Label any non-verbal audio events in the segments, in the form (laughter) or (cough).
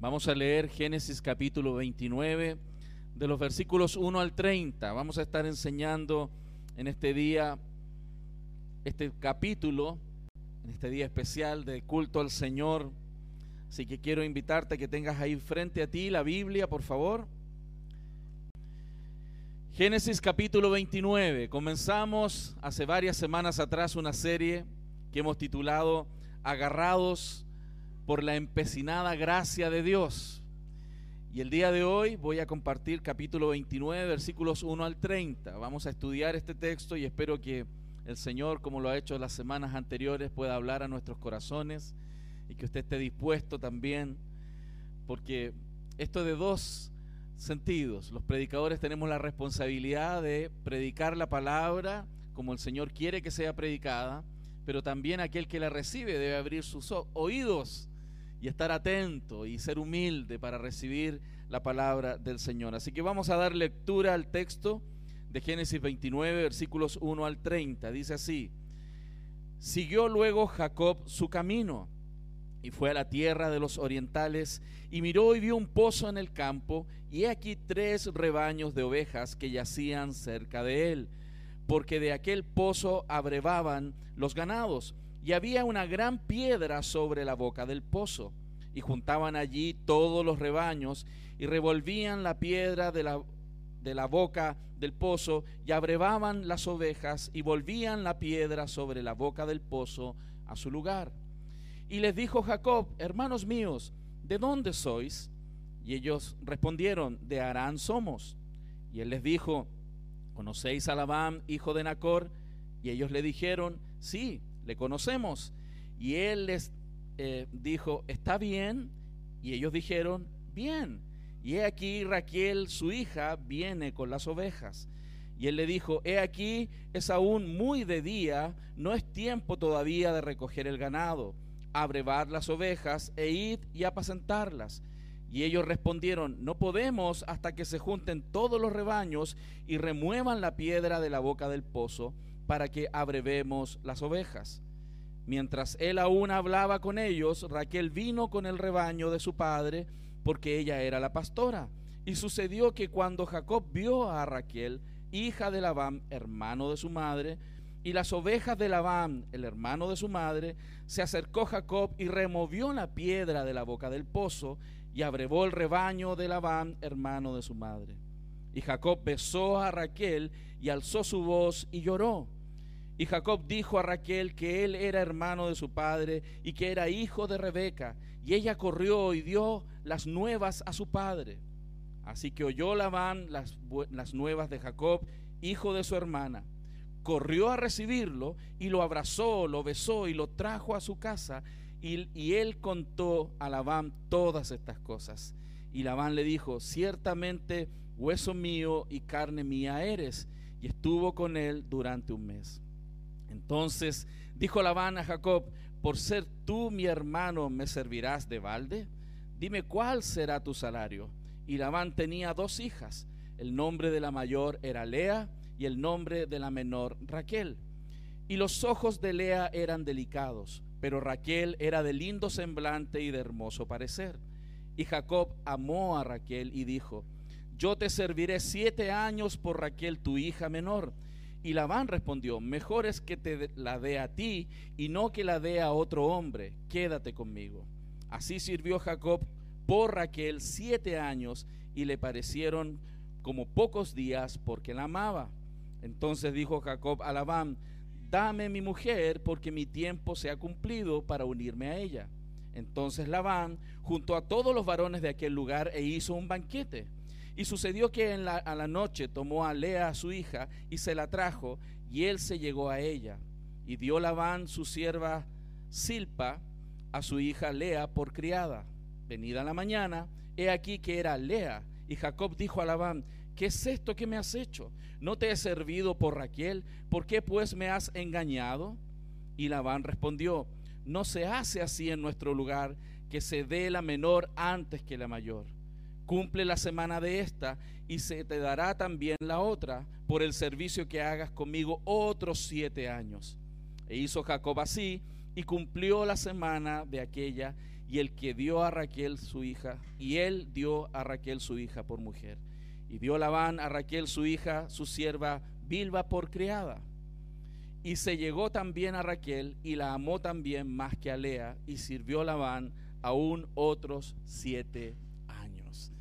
Vamos a leer Génesis capítulo 29, de los versículos 1 al 30. Vamos a estar enseñando en este día, este capítulo, en este día especial de culto al Señor. Así que quiero invitarte a que tengas ahí frente a ti la Biblia, por favor. Génesis capítulo 29. Comenzamos hace varias semanas atrás una serie que hemos titulado Agarrados por la empecinada gracia de Dios. Y el día de hoy voy a compartir capítulo 29, versículos 1 al 30. Vamos a estudiar este texto y espero que el Señor, como lo ha hecho las semanas anteriores, pueda hablar a nuestros corazones y que usted esté dispuesto también, porque esto de dos sentidos, los predicadores tenemos la responsabilidad de predicar la palabra como el Señor quiere que sea predicada, pero también aquel que la recibe debe abrir sus oídos y estar atento y ser humilde para recibir la palabra del Señor. Así que vamos a dar lectura al texto de Génesis 29, versículos 1 al 30. Dice así, siguió luego Jacob su camino y fue a la tierra de los orientales y miró y vio un pozo en el campo y he aquí tres rebaños de ovejas que yacían cerca de él, porque de aquel pozo abrevaban los ganados y había una gran piedra sobre la boca del pozo. Y juntaban allí todos los rebaños y revolvían la piedra de la, de la boca del pozo y abrevaban las ovejas y volvían la piedra sobre la boca del pozo a su lugar. Y les dijo Jacob, hermanos míos, ¿de dónde sois? Y ellos respondieron, de Arán somos. Y él les dijo, ¿conocéis a Labán, hijo de Nacor? Y ellos le dijeron, sí le conocemos. Y él les eh, dijo, está bien. Y ellos dijeron, bien. Y he aquí Raquel, su hija, viene con las ovejas. Y él le dijo, he aquí, es aún muy de día, no es tiempo todavía de recoger el ganado, abrevar las ovejas e id y apacentarlas. Y ellos respondieron, no podemos hasta que se junten todos los rebaños y remuevan la piedra de la boca del pozo para que abrevemos las ovejas. Mientras él aún hablaba con ellos, Raquel vino con el rebaño de su padre, porque ella era la pastora. Y sucedió que cuando Jacob vio a Raquel, hija de Labán, hermano de su madre, y las ovejas de Labán, el hermano de su madre, se acercó Jacob y removió la piedra de la boca del pozo y abrevó el rebaño de Labán, hermano de su madre. Y Jacob besó a Raquel y alzó su voz y lloró. Y Jacob dijo a Raquel que él era hermano de su padre y que era hijo de Rebeca. Y ella corrió y dio las nuevas a su padre. Así que oyó Labán las, nuevas de Jacob, hijo de su hermana. Corrió a recibirlo y lo abrazó, lo besó y lo trajo a su casa. Y, y él contó a Labán todas estas cosas. Y Labán le dijo, ciertamente hueso mío y carne mía eres. Y estuvo con él durante un mes. Entonces dijo Labán a Jacob, por ser tú mi hermano, ¿me servirás de balde? Dime cuál será tu salario. Y Labán tenía dos hijas. El nombre de la mayor era Lea y el nombre de la menor Raquel. Y los ojos de Lea eran delicados, pero Raquel era de lindo semblante y de hermoso parecer. Y Jacob amó a Raquel y dijo, yo te serviré siete años por Raquel, tu hija menor y Labán respondió, mejor es que te la dé a ti y no que la dé a otro hombre, quédate conmigo. Así sirvió Jacob por Raquel siete años y le parecieron como pocos días porque la amaba. Entonces dijo Jacob a Labán, dame mi mujer porque mi tiempo se ha cumplido para unirme a ella. Entonces Labán juntó a todos los varones de aquel lugar e hizo un banquete y sucedió que en la, a la noche tomó a Lea, su hija, y se la trajo, y él se llegó a ella. Y dio Labán, su sierva Silpa, a su hija Lea por criada. Venida la mañana, he aquí que era Lea. Y Jacob dijo a Labán, ¿qué es esto que me has hecho? ¿No te he servido por Raquel? ¿Por qué pues me has engañado? Y Labán respondió, no se hace así en nuestro lugar, que se dé la menor antes que la mayor cumple la semana de esta y se te dará también la otra por el servicio que hagas conmigo otros siete años. E hizo Jacob así y cumplió la semana de aquella y el que dio a Raquel su hija, y él dio a Raquel su hija por mujer. Y dio Labán a Raquel su hija, su sierva Bilba por criada. Y se llegó también a Raquel y la amó también más que a Lea, y sirvió Labán aún otros siete años.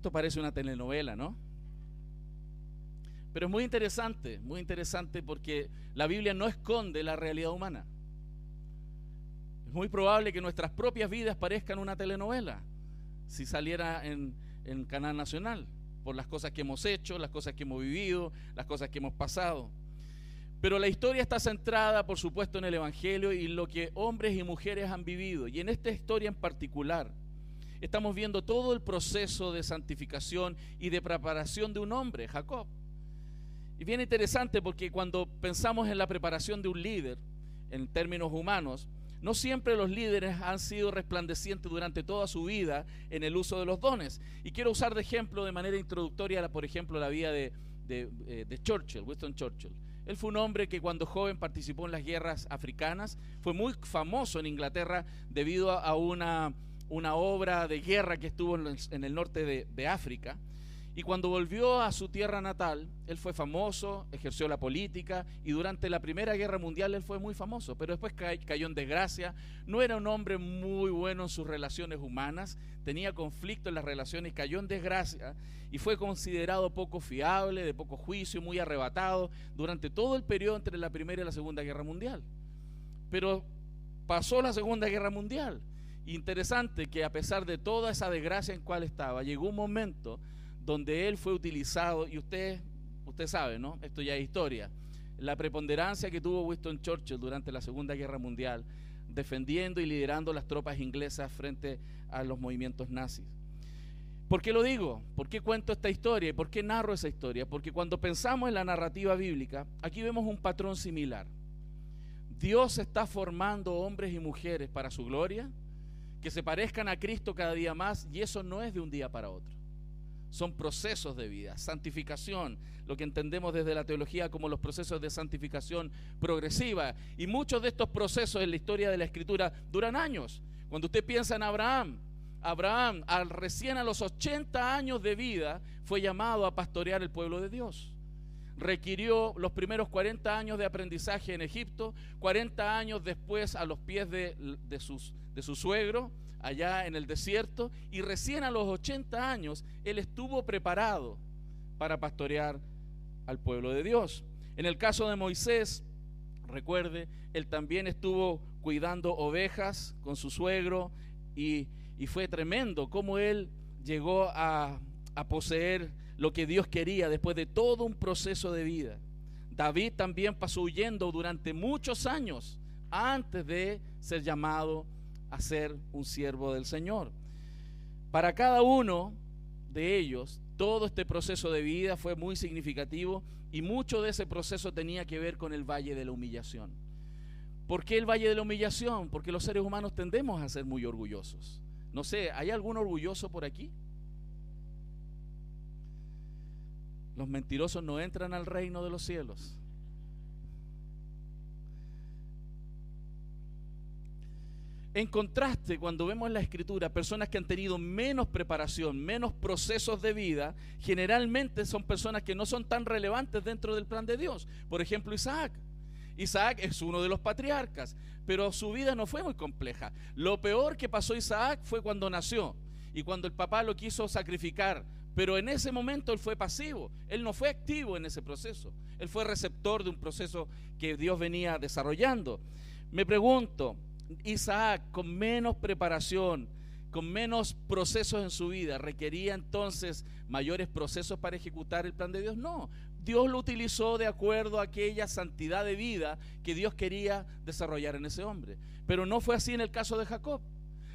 Esto parece una telenovela, ¿no? Pero es muy interesante, muy interesante porque la Biblia no esconde la realidad humana. Es muy probable que nuestras propias vidas parezcan una telenovela si saliera en, en Canal Nacional, por las cosas que hemos hecho, las cosas que hemos vivido, las cosas que hemos pasado. Pero la historia está centrada, por supuesto, en el Evangelio y lo que hombres y mujeres han vivido. Y en esta historia en particular, estamos viendo todo el proceso de santificación y de preparación de un hombre, Jacob. Y bien interesante porque cuando pensamos en la preparación de un líder, en términos humanos, no siempre los líderes han sido resplandecientes durante toda su vida en el uso de los dones. Y quiero usar de ejemplo, de manera introductoria, por ejemplo, la vida de, eh, de, Churchill, Winston Churchill. Él fue un hombre que cuando joven participó en las guerras africanas, fue muy famoso en Inglaterra debido a una, una obra de guerra que estuvo en el norte de, África. Y cuando volvió a su tierra natal, él fue famoso, ejerció la política y durante la Primera Guerra Mundial él fue muy famoso, pero después cayó en desgracia. No era un hombre muy bueno en sus relaciones humanas, tenía conflicto en las relaciones, cayó en desgracia y fue considerado poco fiable, de poco juicio, muy arrebatado durante todo el periodo entre la Primera y la Segunda Guerra Mundial. Pero pasó la Segunda Guerra Mundial. Interesante que a pesar de toda esa desgracia en cual estaba, llegó un momento donde él fue utilizado, y usted, usted sabe, ¿no? Esto ya es historia. La preponderancia que tuvo Winston Churchill durante la Segunda Guerra Mundial, defendiendo y liderando las tropas inglesas frente a los movimientos nazis. ¿Por qué lo digo? ¿Por qué cuento esta historia? ¿Y por qué narro esa historia? Porque cuando pensamos en la narrativa bíblica, aquí vemos un patrón similar. Dios está formando hombres y mujeres para su gloria, que se parezcan a Cristo cada día más, y eso no es de un día para otro son procesos de vida, santificación, lo que entendemos desde la teología como los procesos de santificación progresiva. Y muchos de estos procesos en la historia de la escritura duran años. Cuando usted piensa en Abraham, Abraham al recién a los 80 años de vida fue llamado a pastorear el pueblo de Dios. Requirió los primeros 40 años de aprendizaje en Egipto, 40 años después a los pies de, de, sus, de su suegro, allá en el desierto y recién a los 80 años él estuvo preparado para pastorear al pueblo de Dios. En el caso de Moisés, recuerde, él también estuvo cuidando ovejas con su suegro y, fue tremendo cómo él llegó a, a poseer lo que Dios quería después de todo un proceso de vida. David también pasó huyendo durante muchos años antes de ser llamado a ser un siervo del Señor. Para cada uno de ellos, todo este proceso de vida fue muy significativo y mucho de ese proceso tenía que ver con el valle de la humillación. ¿Por qué el valle de la humillación? Porque los seres humanos tendemos a ser muy orgullosos. No sé, ¿hay algún orgulloso por aquí? Los mentirosos no entran al reino de los cielos. En contraste, cuando vemos en la escritura personas que han tenido menos preparación, menos procesos de vida, generalmente son personas que no son tan relevantes dentro del plan de Dios. Por ejemplo, Isaac. Isaac es uno de los patriarcas, pero su vida no fue muy compleja. Lo peor que pasó Isaac fue cuando nació y cuando el papá lo quiso sacrificar. Pero en ese momento él fue pasivo, él no fue activo en ese proceso, él fue receptor de un proceso que Dios venía desarrollando. Me pregunto, Isaac con menos preparación, con menos procesos en su vida, requería entonces mayores procesos para ejecutar el plan de Dios. No, Dios lo utilizó de acuerdo a aquella santidad de vida que Dios quería desarrollar en ese hombre. Pero no fue así en el caso de Jacob.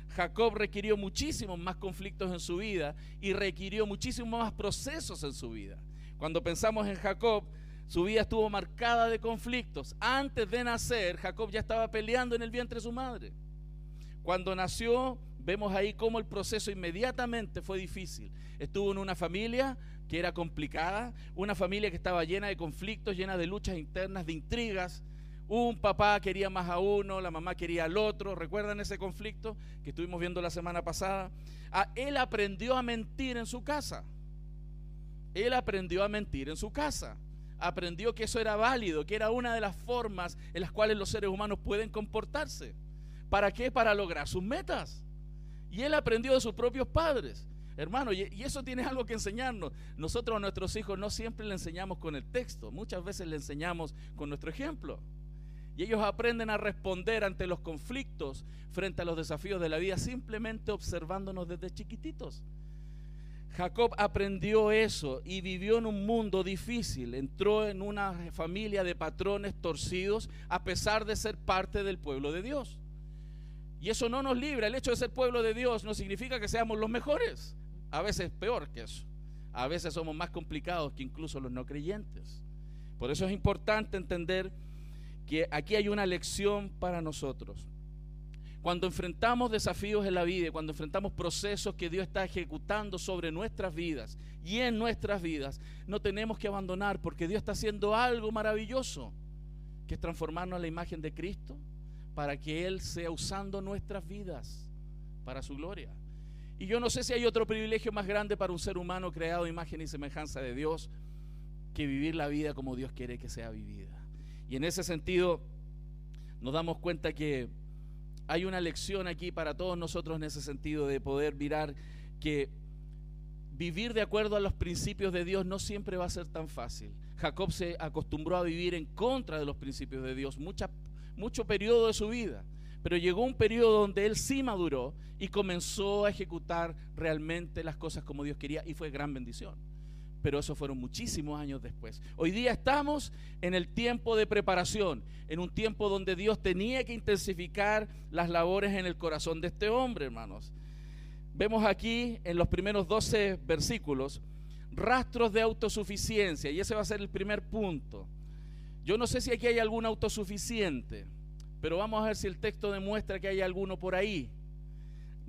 Jacob requirió muchísimos más conflictos en su vida y requirió muchísimos más procesos en su vida. Cuando pensamos en Jacob, su vida estuvo marcada de conflictos. Antes de nacer, Jacob ya estaba peleando en el vientre de su madre. Cuando nació, vemos ahí cómo el proceso inmediatamente fue difícil. Estuvo en una familia que era complicada, una familia que estaba llena de conflictos, llena de luchas internas, de intrigas, Un papá quería más a uno, la mamá quería al otro. ¿Recuerdan ese conflicto que estuvimos viendo la semana pasada? Ah, él aprendió a mentir en su casa. Él aprendió a mentir en su casa. Aprendió que eso era válido, que era una de las formas en las cuales los seres humanos pueden comportarse. ¿Para qué? Para lograr sus metas. Y él aprendió de sus propios padres. Hermano, y, eso tiene algo que enseñarnos. Nosotros a nuestros hijos no siempre le enseñamos con el texto, muchas veces le enseñamos con nuestro ejemplo. Y ellos aprenden a responder ante los conflictos frente a los desafíos de la vida simplemente observándonos desde chiquititos. Jacob aprendió eso y vivió en un mundo difícil. Entró en una familia de patrones torcidos a pesar de ser parte del pueblo de Dios. Y eso no nos libra. El hecho de ser pueblo de Dios no significa que seamos los mejores. A veces peor que eso. A veces somos más complicados que incluso los no creyentes. Por eso es importante entender que aquí hay una lección para nosotros. Cuando enfrentamos desafíos en la vida, cuando enfrentamos procesos que Dios está ejecutando sobre nuestras vidas y en nuestras vidas, no tenemos que abandonar porque Dios está haciendo algo maravilloso, que es transformarnos a la imagen de Cristo para que Él sea usando nuestras vidas para su gloria. Y yo no sé si hay otro privilegio más grande para un ser humano creado a imagen y semejanza de Dios que vivir la vida como Dios quiere que sea vivida. Y en ese sentido nos damos cuenta que hay una lección aquí para todos nosotros en ese sentido de poder mirar que vivir de acuerdo a los principios de Dios no siempre va a ser tan fácil. Jacob se acostumbró a vivir en contra de los principios de Dios mucho periodo de su vida, pero llegó un periodo donde él sí maduró y comenzó a ejecutar realmente las cosas como Dios quería y fue gran bendición pero eso fueron muchísimos años después. Hoy día estamos en el tiempo de preparación, en un tiempo donde Dios tenía que intensificar las labores en el corazón de este hombre, hermanos. Vemos aquí en los primeros 12 versículos rastros de autosuficiencia, y ese va a ser el primer punto. Yo no sé si aquí hay algún autosuficiente, pero vamos a ver si el texto demuestra que hay alguno por ahí.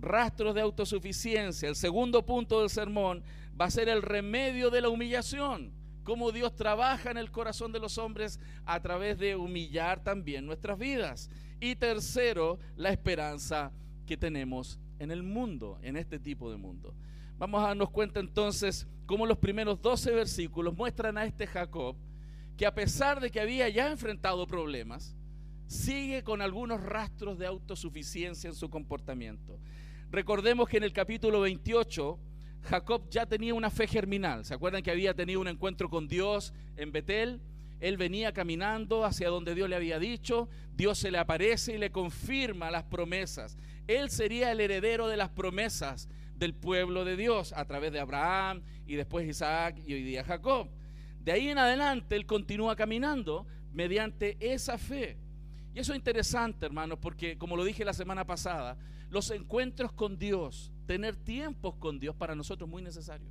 Rastros de autosuficiencia. El segundo punto del sermón va a ser el remedio de la humillación. Cómo Dios trabaja en el corazón de los hombres a través de humillar también nuestras vidas. Y tercero, la esperanza que tenemos en el mundo, en este tipo de mundo. Vamos a darnos cuenta entonces cómo los primeros 12 versículos muestran a este Jacob que a pesar de que había ya enfrentado problemas, sigue con algunos rastros de autosuficiencia en su comportamiento. Recordemos que en el capítulo 28 Jacob ya tenía una fe germinal. ¿Se acuerdan que había tenido un encuentro con Dios en Betel? Él venía caminando hacia donde Dios le había dicho, Dios se le aparece y le confirma las promesas. Él sería el heredero de las promesas del pueblo de Dios a través de Abraham y después Isaac y hoy día Jacob. De ahí en adelante él continúa caminando mediante esa fe. Y eso es interesante, hermanos, porque como lo dije la semana pasada, los encuentros con Dios tener tiempos con Dios para nosotros es muy necesario.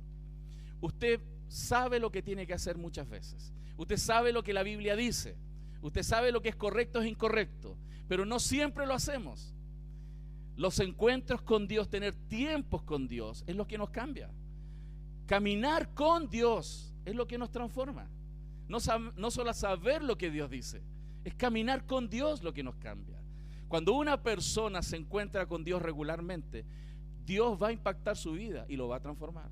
Usted sabe lo que tiene que hacer muchas veces. Usted sabe lo que la Biblia dice. Usted sabe lo que es correcto es incorrecto. Pero no siempre lo hacemos. Los encuentros con Dios, tener tiempos con Dios, es lo que nos cambia. Caminar con Dios es lo que nos transforma. No, no solo saber lo que Dios dice, es caminar con Dios lo que nos cambia. Cuando una persona se encuentra con Dios regularmente, Dios va a impactar su vida y lo va a transformar.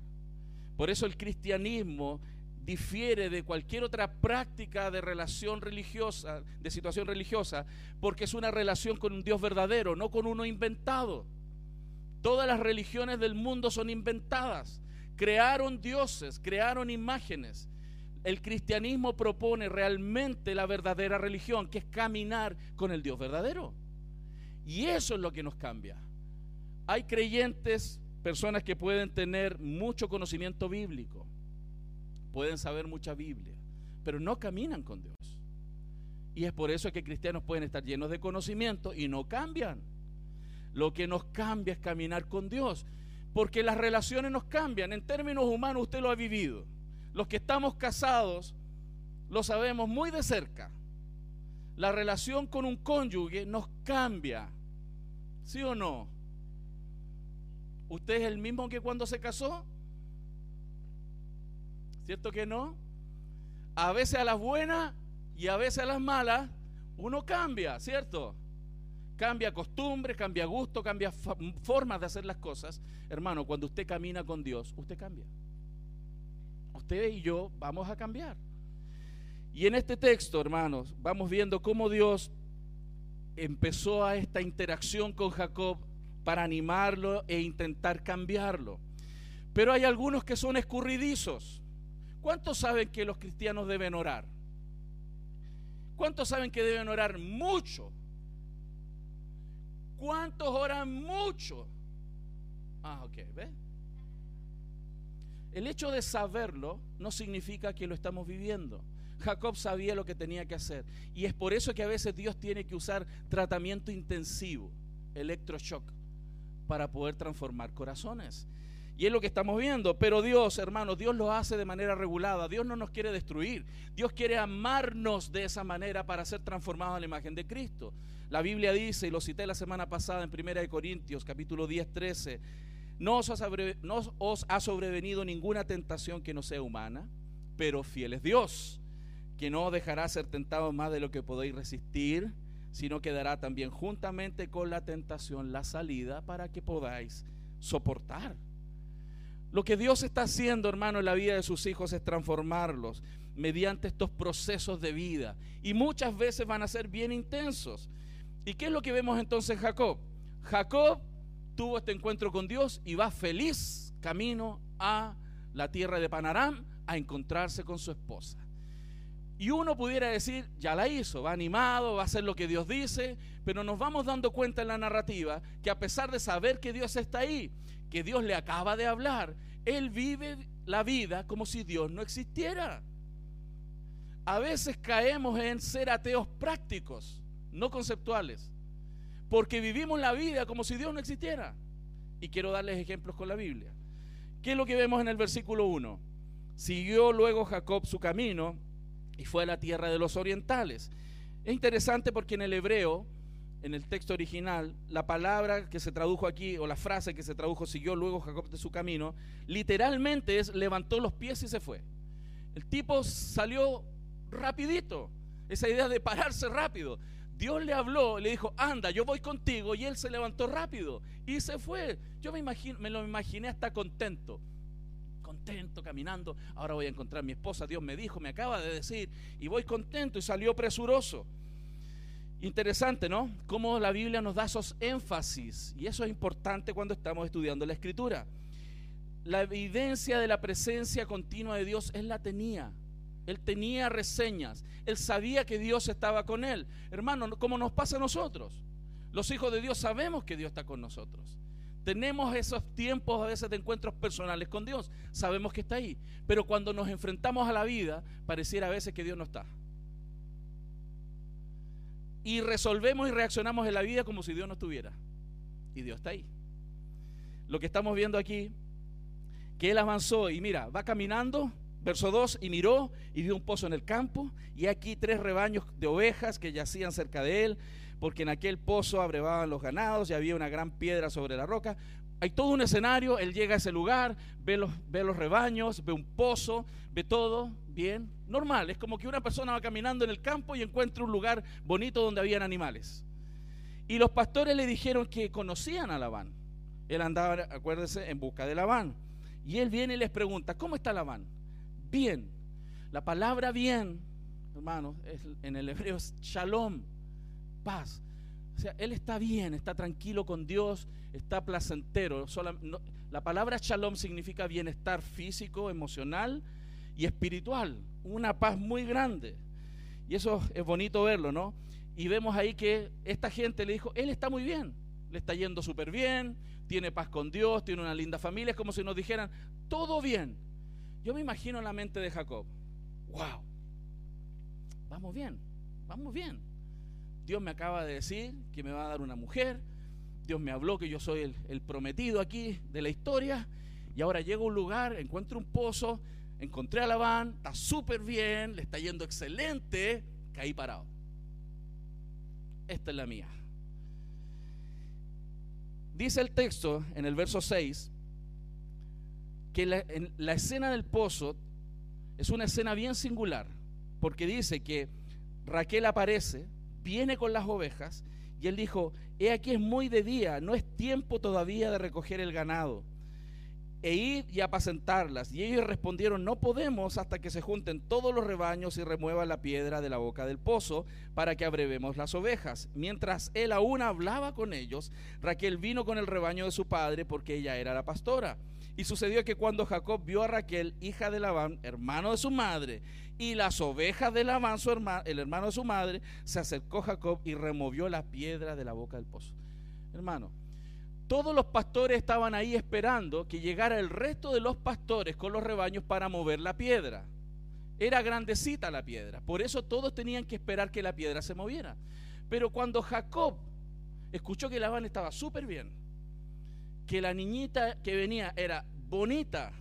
Por eso el cristianismo difiere de cualquier otra práctica de relación religiosa, de situación religiosa, porque es una relación con un Dios verdadero, no con uno inventado. Todas las religiones del mundo son inventadas. Crearon dioses, crearon imágenes. El cristianismo propone realmente la verdadera religión, que es caminar con el Dios verdadero. Y eso es lo que nos cambia. Hay creyentes, personas que pueden tener mucho conocimiento bíblico, pueden saber mucha Biblia, pero no caminan con Dios. Y es por eso que cristianos pueden estar llenos de conocimiento y no cambian. Lo que nos cambia es caminar con Dios, porque las relaciones nos cambian. En términos humanos usted lo ha vivido. Los que estamos casados lo sabemos muy de cerca. La relación con un cónyuge nos cambia. ¿Sí o no? ¿Usted es el mismo que cuando se casó? ¿Cierto que no? A veces a las buenas y a veces a las malas, uno cambia, ¿cierto? Cambia costumbre, cambia gusto, cambia formas de hacer las cosas. Hermano, cuando usted camina con Dios, usted cambia. Usted y yo vamos a cambiar. Y en este texto, hermanos, vamos viendo cómo Dios empezó a esta interacción con Jacob para animarlo e intentar cambiarlo. Pero hay algunos que son escurridizos. ¿Cuántos saben que los cristianos deben orar? ¿Cuántos saben que deben orar mucho? ¿Cuántos oran mucho? Ah, ok, ¿ves? El hecho de saberlo no significa que lo estamos viviendo. Jacob sabía lo que tenía que hacer. Y es por eso que a veces Dios tiene que usar tratamiento intensivo, electroshock, para poder transformar corazones. Y es lo que estamos viendo. Pero Dios, hermanos, Dios lo hace de manera regulada. Dios no nos quiere destruir. Dios quiere amarnos de esa manera para ser transformados a la imagen de Cristo. La Biblia dice, y lo cité la semana pasada en 1 Corintios, capítulo 10, 13, no os, ha sobrevenido ninguna tentación que no sea humana, pero fiel es Dios, que no dejará ser tentado más de lo que podéis resistir, sino que dará también juntamente con la tentación la salida para que podáis soportar. Lo que Dios está haciendo, hermano, en la vida de sus hijos es transformarlos mediante estos procesos de vida. Y muchas veces van a ser bien intensos. ¿Y qué es lo que vemos entonces en Jacob? Jacob tuvo este encuentro con Dios y va feliz camino a la tierra de Panaram a encontrarse con su esposa. Y uno pudiera decir, ya la hizo, va animado, va a hacer lo que Dios dice, pero nos vamos dando cuenta en la narrativa que a pesar de saber que Dios está ahí, que Dios le acaba de hablar, él vive la vida como si Dios no existiera. A veces caemos en ser ateos prácticos, no conceptuales, porque vivimos la vida como si Dios no existiera. Y quiero darles ejemplos con la Biblia. ¿Qué es lo que vemos en el versículo 1? Siguió luego Jacob su camino y fue a la tierra de los orientales. Es interesante porque en el hebreo, en el texto original, la palabra que se tradujo aquí, o la frase que se tradujo, siguió luego Jacob de su camino, literalmente es levantó los pies y se fue. El tipo salió rapidito, esa idea de pararse rápido. Dios le habló, le dijo, anda, yo voy contigo, y él se levantó rápido y se fue. Yo me, imagino, me lo imaginé hasta contento contento caminando. Ahora voy a encontrar a mi esposa. Dios me dijo, me acaba de decir. Y voy contento y salió presuroso. Interesante, ¿no? Cómo la Biblia nos da esos énfasis. Y eso es importante cuando estamos estudiando la escritura. La evidencia de la presencia continua de Dios, Él la tenía. Él tenía reseñas. Él sabía que Dios estaba con Él. Hermano, como nos pasa a nosotros. Los hijos de Dios sabemos que Dios está con nosotros. Tenemos esos tiempos a veces de encuentros personales con Dios. Sabemos que está ahí. Pero cuando nos enfrentamos a la vida, pareciera a veces que Dios no está. Y resolvemos y reaccionamos en la vida como si Dios no estuviera. Y Dios está ahí. Lo que estamos viendo aquí, que Él avanzó y mira, va caminando, verso 2, y miró y vio un pozo en el campo, y aquí tres rebaños de ovejas que yacían cerca de Él porque en aquel pozo abrevaban los ganados y había una gran piedra sobre la roca. Hay todo un escenario, él llega a ese lugar, ve los, rebaños, ve un pozo, ve todo bien, normal. Es como que una persona va caminando en el campo y encuentra un lugar bonito donde habían animales. Y los pastores le dijeron que conocían a Labán. Él andaba, acuérdense, en busca de Labán. Y él viene y les pregunta, ¿cómo está Labán? Bien. La palabra bien, hermanos, en el hebreo es shalom paz. O sea, él está bien, está tranquilo con Dios, está placentero. la palabra shalom significa bienestar físico, emocional y espiritual. Una paz muy grande. Y eso es bonito verlo, ¿no? Y vemos ahí que esta gente le dijo, él está muy bien, le está yendo súper bien, tiene paz con Dios, tiene una linda familia. Es como si nos dijeran, todo bien. Yo me imagino la mente de Jacob. ¡Wow! Vamos bien, vamos bien. Dios me acaba de decir que me va a dar una mujer. Dios me habló que yo soy el, prometido aquí de la historia. Y ahora llego a un lugar, encuentro un pozo, encontré a Labán, está súper bien, le está yendo excelente, caí parado. Esta es la mía. Dice el texto en el verso 6 que la, la escena del pozo es una escena bien singular, porque dice que Raquel aparece viene con las ovejas y él dijo, he aquí es muy de día, no es tiempo todavía de recoger el ganado e ir y apacentarlas. Y ellos respondieron, no podemos hasta que se junten todos los rebaños y remuevan la piedra de la boca del pozo para que abrevemos las ovejas. Mientras él aún hablaba con ellos, Raquel vino con el rebaño de su padre porque ella era la pastora. Y sucedió que cuando Jacob vio a Raquel, hija de Labán, hermano de su madre, y las ovejas de Labán, su hermano, el hermano de su madre, se acercó Jacob y removió la piedra de la boca del pozo. Hermano, todos los pastores estaban ahí esperando que llegara el resto de los pastores con los rebaños para mover la piedra. Era grandecita la piedra, por eso todos tenían que esperar que la piedra se moviera. Pero cuando Jacob escuchó que Labán estaba súper bien, que la niñita que venía era bonita,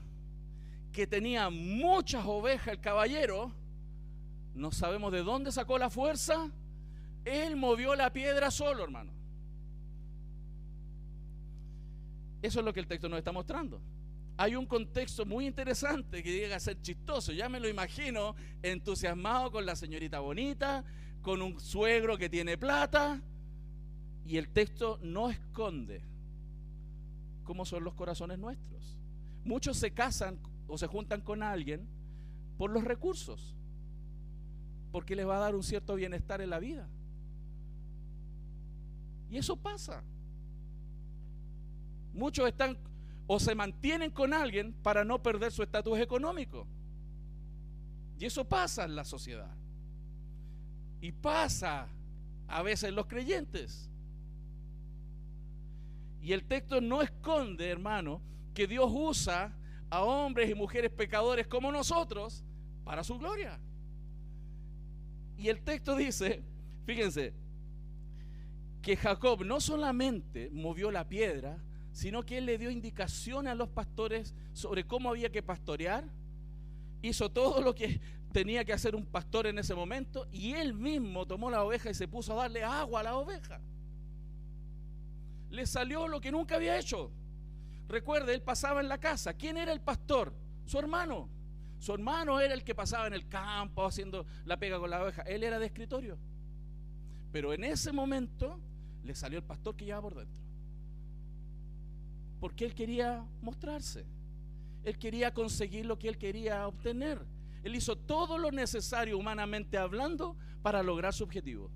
que tenía muchas ovejas el caballero, no sabemos de dónde sacó la fuerza, él movió la piedra solo, hermano. Eso es lo que el texto nos está mostrando. Hay un contexto muy interesante que llega a ser chistoso. Ya me lo imagino entusiasmado con la señorita bonita, con un suegro que tiene plata. Y el texto no esconde cómo son los corazones nuestros. Muchos se casan o se juntan con alguien por los recursos, porque les va a dar un cierto bienestar en la vida. Y eso pasa. Muchos están o se mantienen con alguien para no perder su estatus económico. Y eso pasa en la sociedad. Y pasa a veces en los creyentes. Y el texto no esconde, hermano, que Dios usa a hombres y mujeres pecadores como nosotros para su gloria. Y el texto dice, fíjense, que Jacob no solamente movió la piedra, sino que él le dio indicaciones a los pastores sobre cómo había que pastorear. Hizo todo lo que tenía que hacer un pastor en ese momento y él mismo tomó la oveja y se puso a darle agua a la oveja. Le salió lo que nunca había hecho. Recuerde, él pasaba en la casa. ¿Quién era el pastor? Su hermano. Su hermano era el que pasaba en el campo haciendo la pega con la oveja. Él era de escritorio. Pero en ese momento le salió el pastor que llevaba por dentro porque él quería mostrarse. Él quería conseguir lo que él quería obtener. Él hizo todo lo necesario humanamente hablando para lograr su objetivo.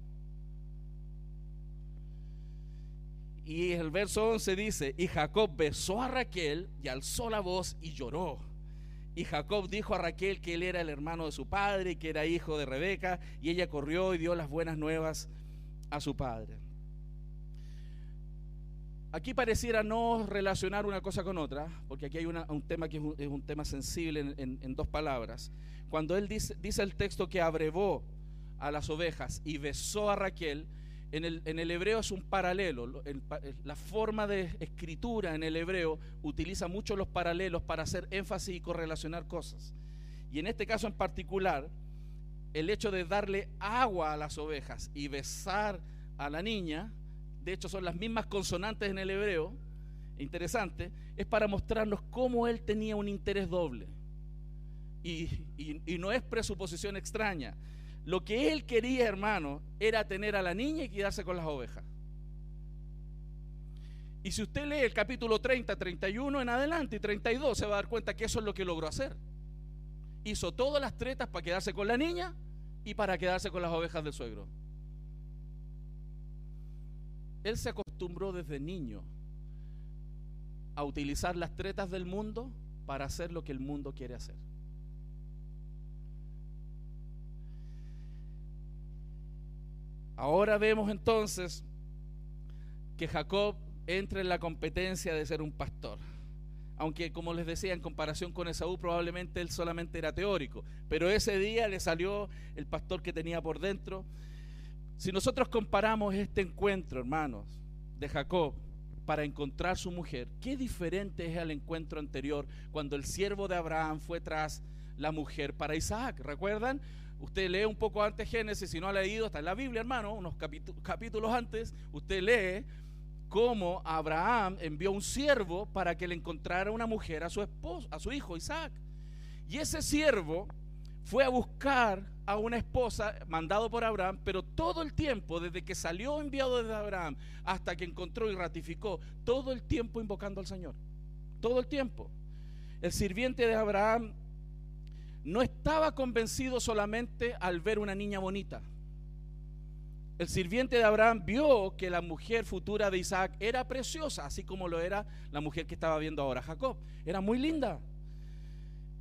Y el verso 11 dice, y Jacob besó a Raquel y alzó la voz y lloró. Y Jacob dijo a Raquel que él era el hermano de su padre que era hijo de Rebeca, y ella corrió y dio las buenas nuevas a su padre. Aquí pareciera no relacionar una cosa con otra, porque aquí hay un tema que es un, tema sensible en, dos palabras. Cuando él dice, dice el texto que abrevó a las ovejas y besó a Raquel, en el, hebreo es un paralelo. la forma de escritura en el hebreo utiliza mucho los paralelos para hacer énfasis y correlacionar cosas. Y en este caso en particular, el hecho de darle agua a las ovejas y besar a la niña, de hecho son las mismas consonantes en el hebreo, interesante, es para mostrarnos cómo él tenía un interés doble. Y, no es presuposición extraña. Lo que él quería, hermano, era tener a la niña y quedarse con las ovejas. Y si usted lee el capítulo 30, 31 en adelante y 32, se va a dar cuenta que eso es lo que logró hacer. Hizo todas las tretas para quedarse con la niña y para quedarse con las ovejas del suegro. Él se acostumbró desde niño a utilizar las tretas del mundo para hacer lo que el mundo quiere hacer. Ahora vemos entonces que Jacob entra en la competencia de ser un pastor. Aunque, como les decía, en comparación con Esaú, probablemente él solamente era teórico. Pero ese día le salió el pastor que tenía por dentro si nosotros comparamos este encuentro, hermanos, de Jacob para encontrar su mujer, qué diferente es el encuentro anterior cuando el siervo de Abraham fue tras la mujer para Isaac. ¿Recuerdan? Usted lee un poco antes Génesis, si no ha leído, está en la Biblia, hermano, unos capítulos antes, usted lee cómo Abraham envió un siervo para que le encontrara una mujer a su esposo, a su hijo Isaac. Y ese siervo fue a buscar a una esposa mandado por Abraham, pero todo el tiempo, desde que salió enviado desde Abraham hasta que encontró y ratificó, todo el tiempo invocando al Señor. Todo el tiempo. El sirviente de Abraham no estaba convencido solamente al ver una niña bonita. El sirviente de Abraham vio que la mujer futura de Isaac era preciosa, así como lo era la mujer que estaba viendo ahora Jacob. Era muy linda.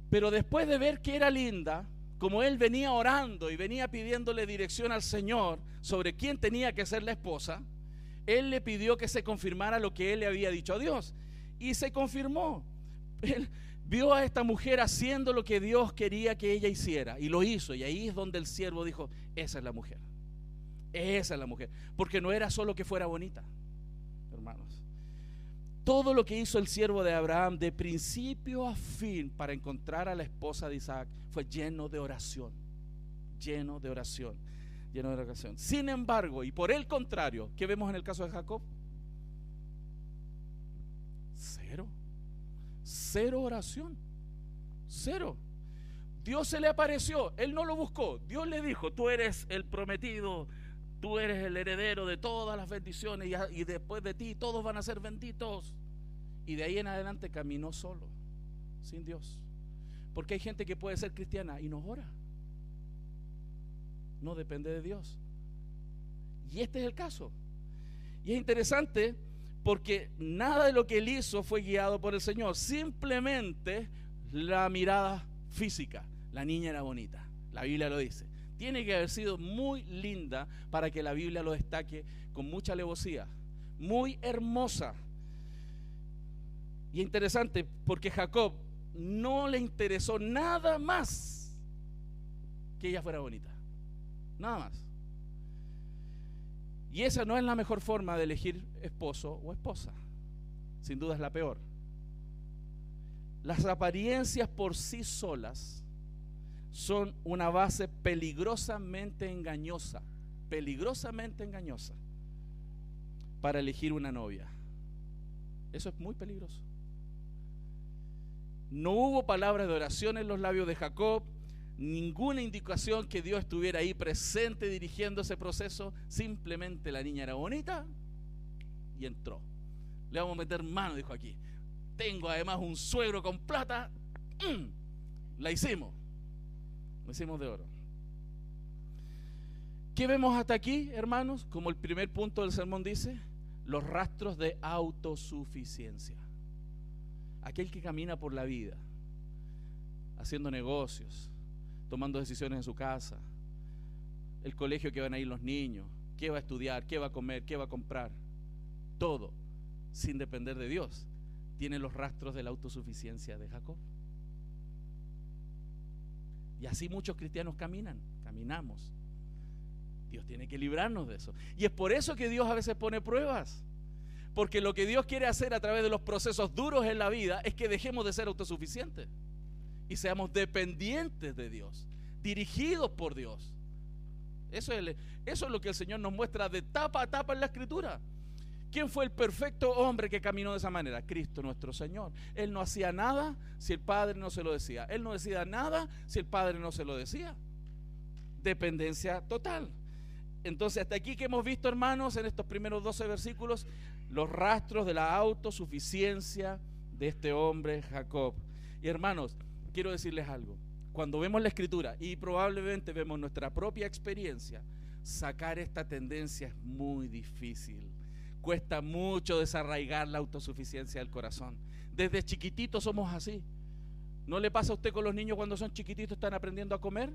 Pero después de ver que era linda, como él venía orando y venía pidiéndole dirección al Señor sobre quién tenía que ser la esposa, él le pidió que se confirmara lo que él le había dicho a Dios. Y se confirmó. (laughs) Él vio a esta mujer haciendo lo que Dios quería que ella hiciera. Y lo hizo. Y ahí es donde el siervo dijo, esa es la mujer. Esa es la mujer. Porque no era solo que fuera bonita, hermanos. Todo lo que hizo el siervo de Abraham de principio a fin para encontrar a la esposa de Isaac fue lleno de oración, lleno de oración, lleno de oración. Sin embargo, y por el contrario, ¿qué vemos en el caso de Jacob? Cero, cero oración, cero. Dios se le apareció, él no lo buscó, Dios le dijo, tú eres el prometido, tú eres el heredero de todas las bendiciones y, después de ti todos van a ser benditos. Y de ahí en adelante caminó solo, sin Dios. Porque hay gente que puede ser cristiana y no ora. No depende de Dios. Y este es el caso. Y es interesante porque nada de lo que él hizo fue guiado por el Señor. Simplemente la mirada física. La niña era bonita. La Biblia lo dice. Tiene que haber sido muy linda para que la Biblia lo destaque con mucha alevosía. Muy hermosa. Y interesante porque Jacob no le interesó nada más que ella fuera bonita. Nada más. Y esa no es la mejor forma de elegir esposo o esposa. Sin duda es la peor. Las apariencias por sí solas son una base peligrosamente engañosa, peligrosamente engañosa para elegir una novia. Eso es muy peligroso. No hubo palabras de oración en los labios de Jacob, ninguna indicación que Dios estuviera ahí presente dirigiendo ese proceso. Simplemente la niña era bonita y entró. Le vamos a meter mano, dijo aquí. Tengo además un suegro con plata. Mm, la hicimos. La hicimos de oro. ¿Qué vemos hasta aquí, hermanos? Como el primer punto del sermón dice, los rastros de autosuficiencia aquel que camina por la vida, haciendo negocios, tomando decisiones en su casa, el colegio que van a ir los niños, qué va a estudiar, qué va a comer, qué va a comprar, todo sin depender de Dios, tiene los rastros de la autosuficiencia de Jacob. Y así muchos cristianos caminan, caminamos. Dios tiene que librarnos de eso. Y es por eso que Dios a veces pone pruebas. Porque lo que Dios quiere hacer a través de los procesos duros en la vida es que dejemos de ser autosuficientes y seamos dependientes de Dios, dirigidos por Dios. Eso es, lo que el Señor nos muestra de tapa a tapa en la escritura. ¿Quién fue el perfecto hombre que caminó de esa manera? Cristo nuestro Señor. Él no hacía nada si el Padre no se lo decía. Él no decía nada si el Padre no se lo decía. Dependencia total. Entonces, hasta aquí que hemos visto, hermanos, en estos primeros 12 versículos, los rastros de la autosuficiencia de este hombre Jacob. Y hermanos, quiero decirles algo. Cuando vemos la escritura y probablemente vemos nuestra propia experiencia, sacar esta tendencia es muy difícil. Cuesta mucho desarraigar la autosuficiencia del corazón. Desde chiquititos somos así. ¿No le pasa a usted con los niños cuando son chiquititos están aprendiendo a comer?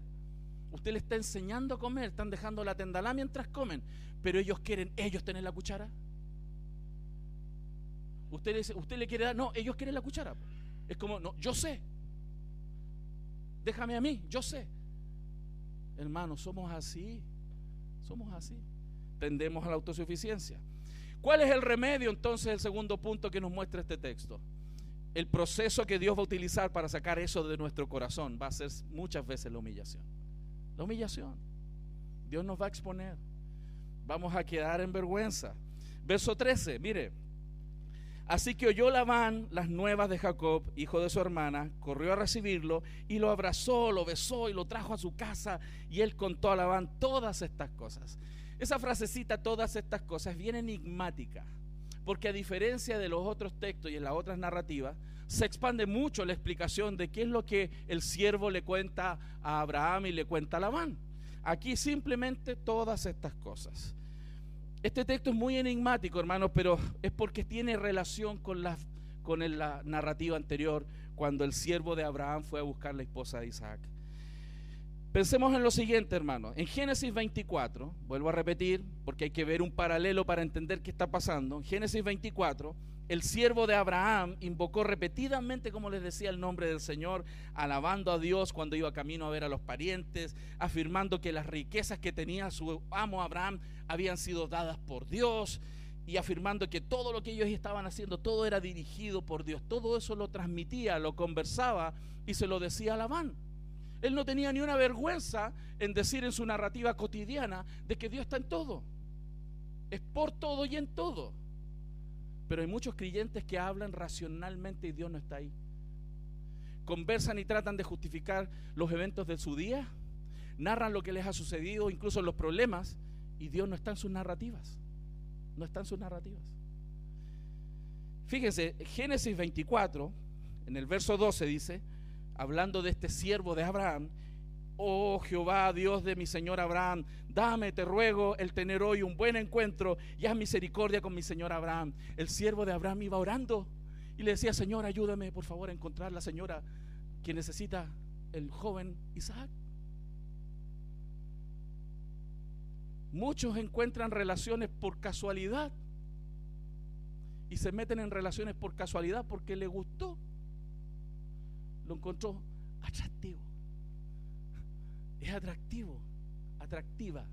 Usted le está enseñando a comer, están dejando la tendalá mientras comen, pero ellos quieren ellos tener la cuchara. Usted le, usted le quiere dar, no, ellos quieren la cuchara. Es como, no, yo sé. Déjame a mí, yo sé. Hermanos, somos así. Somos así. Tendemos a la autosuficiencia. ¿Cuál es el remedio entonces, el segundo punto que nos muestra este texto? El proceso que Dios va a utilizar para sacar eso de nuestro corazón va a ser muchas veces la humillación. La humillación. Dios nos va a exponer. Vamos a quedar en vergüenza. Verso 13, mire, Así que oyó Labán las nuevas de Jacob, hijo de su hermana, corrió a recibirlo y lo abrazó, lo besó y lo trajo a su casa y él contó a Labán todas estas cosas. Esa frasecita, todas estas cosas, es bien enigmática, porque a diferencia de los otros textos y en las otras narrativas, se expande mucho la explicación de qué es lo que el siervo le cuenta a Abraham y le cuenta a Labán. Aquí simplemente todas estas cosas. Este texto es muy enigmático, hermanos, pero es porque tiene relación con la, con narrativa anterior, cuando el siervo de Abraham fue a buscar la esposa de Isaac. Pensemos en lo siguiente, hermanos. En Génesis 24, vuelvo a repetir, porque hay que ver un paralelo para entender qué está pasando. En Génesis 24, el siervo de Abraham invocó repetidamente, como les decía, el nombre del Señor, alabando a Dios cuando iba camino a ver a los parientes, afirmando que las riquezas que tenía su amo Abraham habían sido dadas por Dios y afirmando que todo lo que ellos estaban haciendo, todo era dirigido por Dios. Todo eso lo transmitía, lo conversaba y se lo decía a Labán. Él no tenía ni una vergüenza en decir en su narrativa cotidiana de que Dios está en todo. Es por todo y en todo. Pero hay muchos creyentes que hablan racionalmente y Dios no está ahí. Conversan y tratan de justificar los eventos de su día, narran lo que les ha sucedido, incluso los problemas, y Dios no está en sus narrativas. No está en sus narrativas. Fíjense, Génesis 24, en el verso 12 dice, hablando de este siervo de Abraham, oh Jehová, Dios de mi Señor Abraham, dame, te ruego, el tener hoy un buen encuentro y haz misericordia con mi Señor Abraham. El siervo de Abraham iba orando y le decía, Señor, ayúdame por favor a encontrar la señora que necesita el joven Isaac. Muchos encuentran relaciones por casualidad y se meten en relaciones por casualidad porque le gustó. Lo encontró atractivo. Es atractivo, atractiva.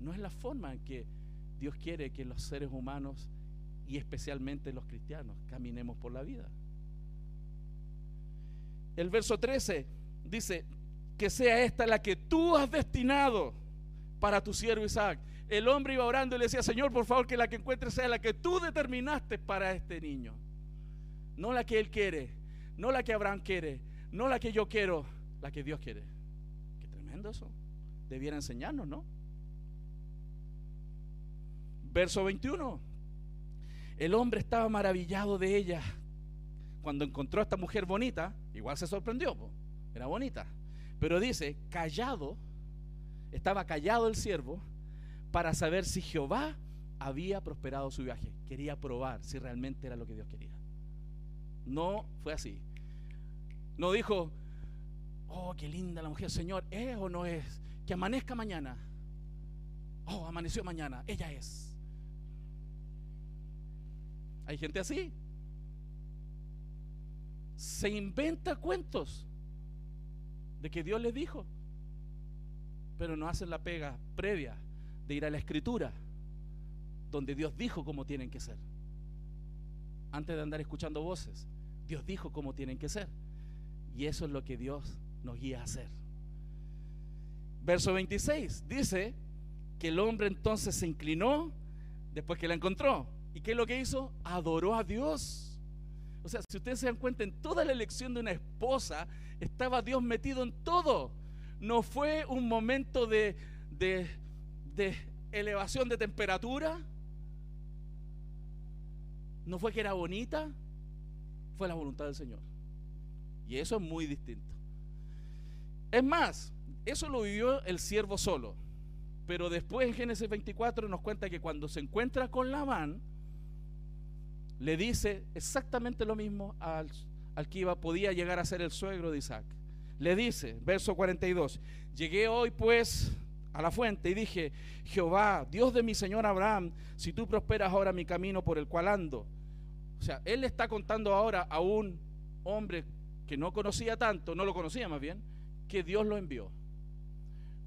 No es la forma en que Dios quiere que los seres humanos y especialmente los cristianos caminemos por la vida. El verso 13 dice, que sea esta la que tú has destinado para tu siervo Isaac. El hombre iba orando y le decía, Señor, por favor, que la que encuentre sea la que tú determinaste para este niño. No la que él quiere, no la que Abraham quiere, no la que yo quiero, la que Dios quiere. Qué tremendo eso. Debiera enseñarnos, ¿no? Verso 21. El hombre estaba maravillado de ella. Cuando encontró a esta mujer bonita, igual se sorprendió, era bonita. Pero dice, callado, estaba callado el siervo para saber si Jehová había prosperado su viaje. Quería probar si realmente era lo que Dios quería. No fue así. No dijo, oh, qué linda la mujer, Señor, ¿es o no es? Que amanezca mañana. Oh, amaneció mañana, ella es. Hay gente así. Se inventa cuentos de que Dios le dijo pero no hacen la pega previa de ir a la escritura, donde Dios dijo cómo tienen que ser. Antes de andar escuchando voces, Dios dijo cómo tienen que ser. Y eso es lo que Dios nos guía a hacer. Verso 26 dice que el hombre entonces se inclinó después que la encontró. ¿Y qué es lo que hizo? Adoró a Dios. O sea, si ustedes se dan cuenta, en toda la elección de una esposa estaba Dios metido en todo no fue un momento de, elevación de temperatura, no fue que era bonita, fue la voluntad del Señor. Y eso es muy distinto. Es más, eso lo vivió el siervo solo. Pero después en Génesis 24 nos cuenta que cuando se encuentra con Labán, le dice exactamente lo mismo al, al que iba, podía llegar a ser el suegro de Isaac le dice, verso 42, llegué hoy pues a la fuente y dije, Jehová, Dios de mi Señor Abraham, si tú prosperas ahora mi camino por el cual ando. O sea, él le está contando ahora a un hombre que no conocía tanto, no lo conocía más bien, que Dios lo envió.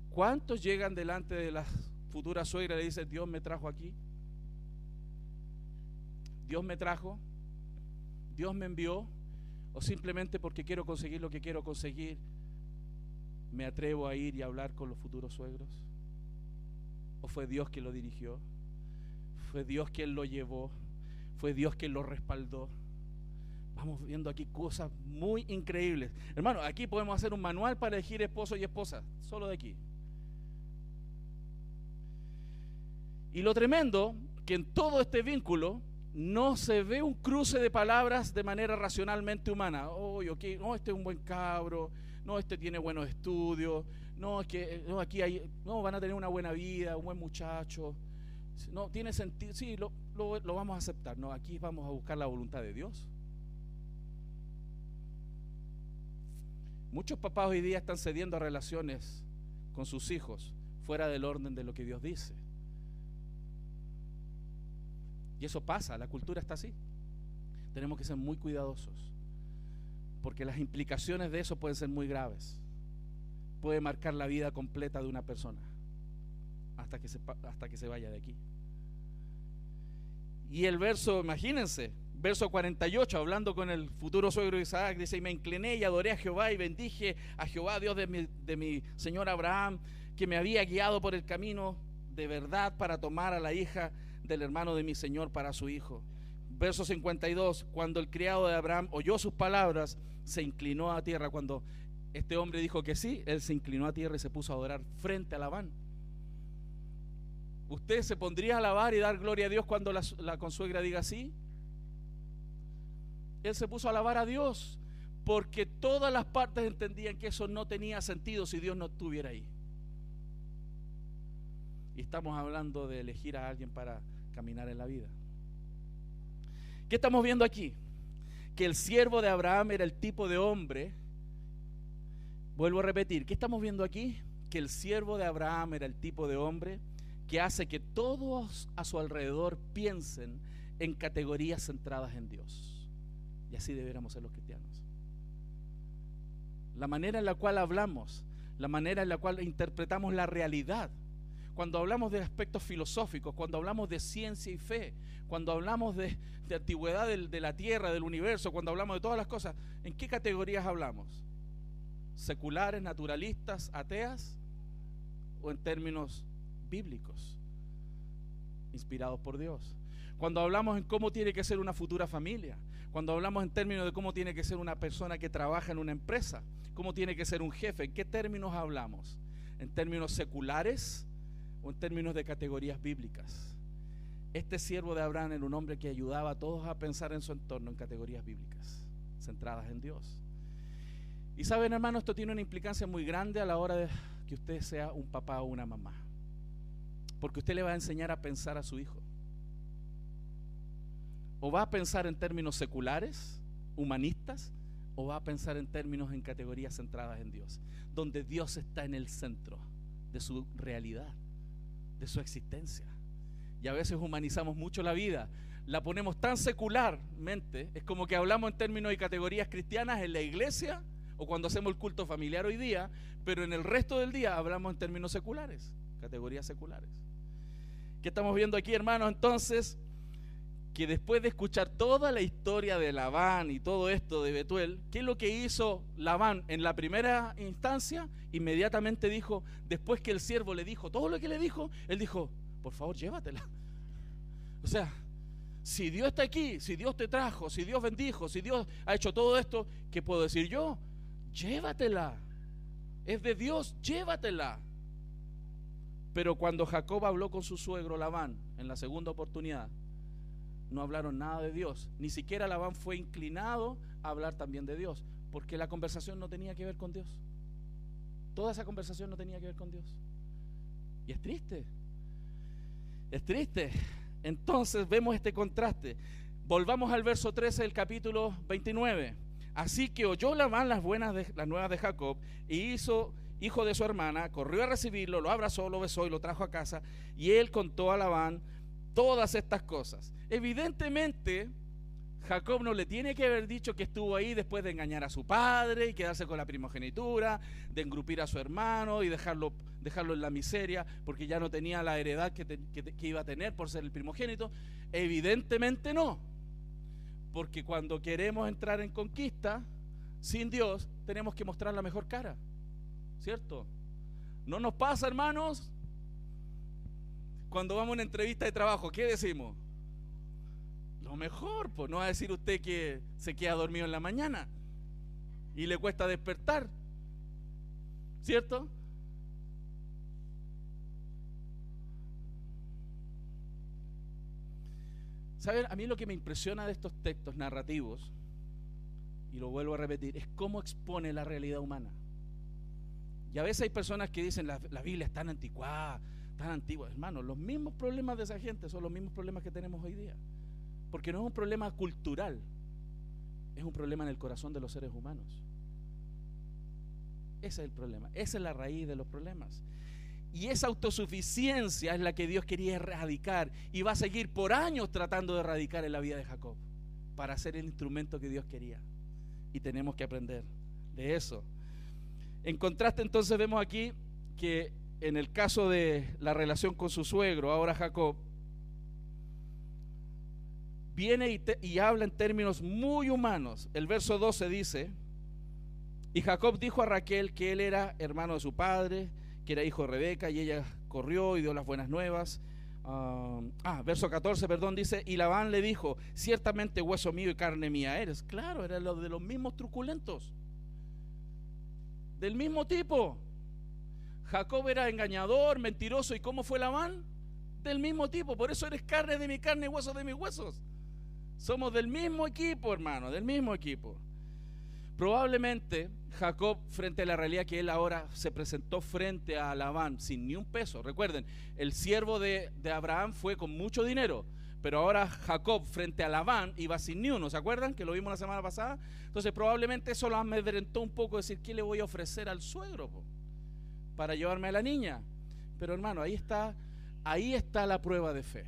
¿Cuántos llegan delante de la futura suegra y le dicen, Dios me trajo aquí? Dios me trajo, Dios me envió, o simplemente porque quiero conseguir lo que quiero conseguir, me atrevo a ir y hablar con los futuros suegros? ¿O fue Dios quien lo dirigió? ¿Fue Dios quien lo llevó? fue Dios quien lo respaldó. Vamos viendo aquí cosas muy increíbles. Hermano, aquí podemos hacer un manual para elegir esposo y esposa, solo de aquí. Y lo tremendo, que en todo este vínculo no se ve un cruce de palabras de manera racionalmente humana. Oh, okay, no, este es un buen cabro, no, este tiene buenos estudios, no, es que no, aquí hay, no, van a tener una buena vida, un buen muchacho. No, tiene sentido, sí, lo, lo vamos a aceptar. No, aquí vamos a buscar la voluntad de Dios. Muchos papás hoy día están cediendo a relaciones con sus hijos fuera del orden de lo que Dios dice. Y eso pasa, la cultura está así. Tenemos que ser muy cuidadosos, porque las implicaciones de eso pueden ser muy graves. Puede marcar la vida completa de una persona hasta que se, hasta que se vaya de aquí. Y el verso, imagínense, verso 48, hablando con el futuro suegro Isaac, dice, y me incliné y adoré a Jehová y bendije a Jehová, Dios de mi, de mi señor Abraham, que me había guiado por el camino de verdad para tomar a la hija del hermano de mi señor para su hijo. Verso 52, cuando el criado de Abraham oyó sus palabras, se inclinó a tierra. Cuando este hombre dijo que sí, él se inclinó a tierra y se puso a adorar frente a Labán. ¿Usted se pondría a alabar y dar gloria a Dios cuando la, la consuegra diga sí? Él se puso a alabar a Dios porque todas las partes entendían que eso no tenía sentido si Dios no estuviera ahí. Y estamos hablando de elegir a alguien para caminar en la vida. ¿Qué estamos viendo aquí? Que el siervo de Abraham era el tipo de hombre. Vuelvo a repetir, ¿qué estamos viendo aquí? Que el siervo de Abraham era el tipo de hombre que hace que todos a su alrededor piensen en categorías centradas en Dios. Y así deberíamos ser los cristianos. La manera en la cual hablamos, la manera en la cual interpretamos la realidad, cuando hablamos de aspectos filosóficos, cuando hablamos de ciencia y fe, cuando hablamos de, antigüedad de la tierra, del universo, cuando hablamos de todas las cosas, ¿en qué categorías hablamos? ¿Seculares, naturalistas, ateas? ¿O en términos bíblicos, inspirados por Dios? Cuando hablamos en cómo tiene que ser una futura familia, cuando hablamos en términos de cómo tiene que ser una persona que trabaja en una empresa, cómo tiene que ser un jefe, ¿en qué términos hablamos? ¿En términos seculares? en términos de categorías bíblicas. Este siervo de Abraham era un hombre que ayudaba a todos a pensar en su entorno en categorías bíblicas, centradas en Dios. Y saben, hermano, esto tiene una implicancia muy grande a la hora de que usted sea un papá o una mamá. Porque usted le va a enseñar a pensar a su hijo. O va a pensar en términos seculares, humanistas, o va a pensar en términos en categorías centradas en Dios, donde Dios está en el centro de su realidad de su existencia. Y a veces humanizamos mucho la vida, la ponemos tan secularmente, es como que hablamos en términos y categorías cristianas en la iglesia o cuando hacemos el culto familiar hoy día, pero en el resto del día hablamos en términos seculares, categorías seculares. ¿Qué estamos viendo aquí, hermanos? Entonces, que después de escuchar toda la historia de Labán y todo esto de Betuel, ¿qué es lo que hizo Labán en la primera instancia? Inmediatamente dijo, después que el siervo le dijo todo lo que le dijo, él dijo, por favor, llévatela. (laughs) O sea, si Dios está aquí, si Dios te trajo, si Dios bendijo, si Dios ha hecho todo esto, ¿qué puedo decir yo? Llévatela. Es de Dios, llévatela. Pero cuando Jacob habló con su suegro Labán en la segunda oportunidad, no hablaron nada de Dios. Ni siquiera Labán fue inclinado a hablar también de Dios, porque la conversación no tenía que ver con Dios. Toda esa conversación no tenía que ver con Dios. Y es triste. Es triste. Entonces vemos este contraste. Volvamos al verso 13 del capítulo 29. Así que oyó Labán las buenas de, las nuevas de Jacob y hizo hijo de su hermana, corrió a recibirlo, lo abrazó, lo besó y lo trajo a casa. Y él contó a Labán todas estas cosas. Evidentemente, Jacob no le tiene que haber dicho que estuvo ahí después de engañar a su padre y quedarse con la primogenitura, de engrupir a su hermano y dejarlo, dejarlo en la miseria porque ya no tenía la heredad que, que iba a tener por ser el primogénito. Evidentemente no, porque cuando queremos entrar en conquista sin Dios, tenemos que mostrar la mejor cara, ¿cierto? No nos pasa, hermanos, cuando vamos a una entrevista de trabajo, ¿qué decimos? Lo mejor, pues no va a decir usted que se queda dormido en la mañana y le cuesta despertar. ¿Cierto? ¿Saben? A mí lo que me impresiona de estos textos narrativos, y lo vuelvo a repetir, es cómo expone la realidad humana. Y a veces hay personas que dicen la, la Biblia es tan anticuada, tan antigua. Hermano, los mismos problemas de esa gente son los mismos problemas que tenemos hoy día. Porque no es un problema cultural, es un problema en el corazón de los seres humanos. Ese es el problema, esa es la raíz de los problemas. Y esa autosuficiencia es la que Dios quería erradicar y va a seguir por años tratando de erradicar en la vida de Jacob para ser el instrumento que Dios quería. Y tenemos que aprender de eso. En contraste entonces vemos aquí que en el caso de la relación con su suegro, ahora Jacob, viene y, habla en términos muy humanos. El verso 12 dice, y Jacob dijo a Raquel que él era hermano de su padre, que era hijo de Rebeca, y ella corrió y dio las buenas nuevas. ah, ah verso 14, perdón, dice, y Labán le dijo, ciertamente hueso mío y carne mía eres. Claro, era lo de los mismos truculentos, del mismo tipo. Jacob era engañador, mentiroso, ¿y cómo fue Labán? Del mismo tipo, por eso eres carne de mi carne y hueso de mis huesos. Somos del mismo equipo, hermano, del mismo equipo. Probablemente Jacob, frente a la realidad que él ahora se presentó frente a Labán sin ni un peso. Recuerden, el siervo de, Abraham fue con mucho dinero, pero ahora Jacob frente a Labán iba sin ni uno. ¿Se acuerdan que lo vimos la semana pasada? Entonces probablemente eso lo amedrentó un poco, decir, ¿qué le voy a ofrecer al suegro para llevarme a la niña? Pero hermano, ahí está, ahí está la prueba de fe.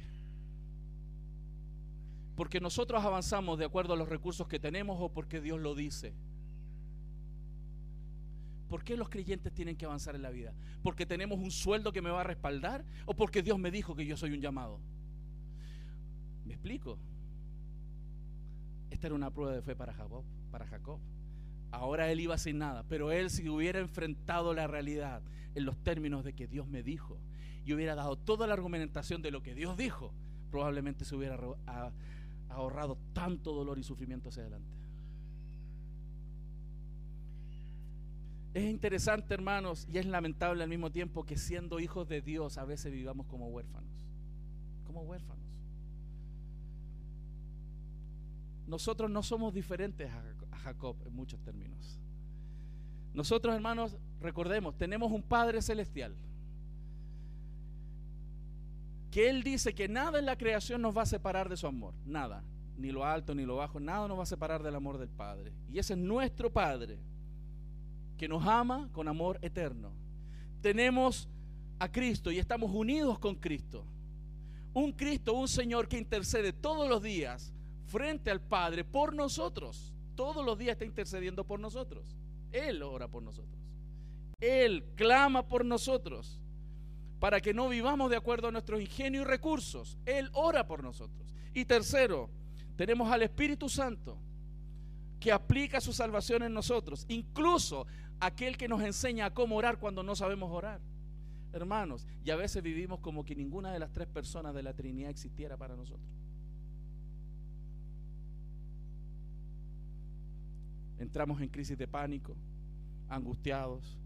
Porque nosotros avanzamos de acuerdo a los recursos que tenemos o porque Dios lo dice. ¿Por qué los creyentes tienen que avanzar en la vida? ¿Porque tenemos un sueldo que me va a respaldar? ¿O porque Dios me dijo que yo soy un llamado? ¿Me explico? Esta era una prueba de fe para Jacob. Para Jacob. Ahora él iba sin nada, pero él si hubiera enfrentado la realidad en los términos de que Dios me dijo y hubiera dado toda la argumentación de lo que Dios dijo, probablemente se hubiera ahorrado tanto dolor y sufrimiento hacia adelante. Es interesante, hermanos, y es lamentable al mismo tiempo que siendo hijos de Dios a veces vivamos como huérfanos. Como huérfanos. Nosotros no somos diferentes a Jacob en muchos términos. Nosotros, hermanos, recordemos, tenemos un Padre celestial que Él dice que nada en la creación nos va a separar de su amor, nada, ni lo alto ni lo bajo, nada nos va a separar del amor del Padre. Y ese es nuestro Padre, que nos ama con amor eterno. Tenemos a Cristo y estamos unidos con Cristo. Un Cristo, un Señor que intercede todos los días frente al Padre por nosotros. Todos los días está intercediendo por nosotros. Él ora por nosotros. Él clama por nosotros para que no vivamos de acuerdo a nuestros ingenios y recursos. Él ora por nosotros. Y tercero, tenemos al Espíritu Santo que aplica su salvación en nosotros, incluso aquel que nos enseña a cómo orar cuando no sabemos orar. Hermanos, y a veces vivimos como que ninguna de las tres personas de la Trinidad existiera para nosotros. Entramos en crisis de pánico, angustiados,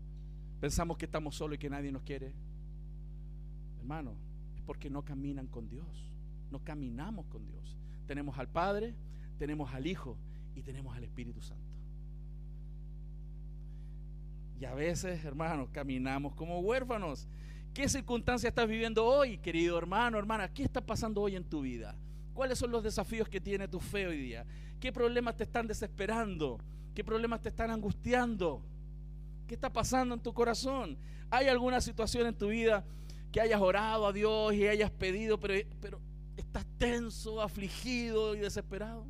pensamos que estamos solos y que nadie nos quiere. Hermano, es porque no caminan con Dios. No caminamos con Dios. Tenemos al Padre, tenemos al Hijo y tenemos al Espíritu Santo. Y a veces, hermanos, caminamos como huérfanos. ¿Qué circunstancia estás viviendo hoy, querido hermano, hermana? ¿Qué está pasando hoy en tu vida? ¿Cuáles son los desafíos que tiene tu fe hoy día? ¿Qué problemas te están desesperando? ¿Qué problemas te están angustiando? ¿Qué está pasando en tu corazón? ¿Hay alguna situación en tu vida que hayas orado a Dios y hayas pedido, pero, pero estás tenso, afligido y desesperado.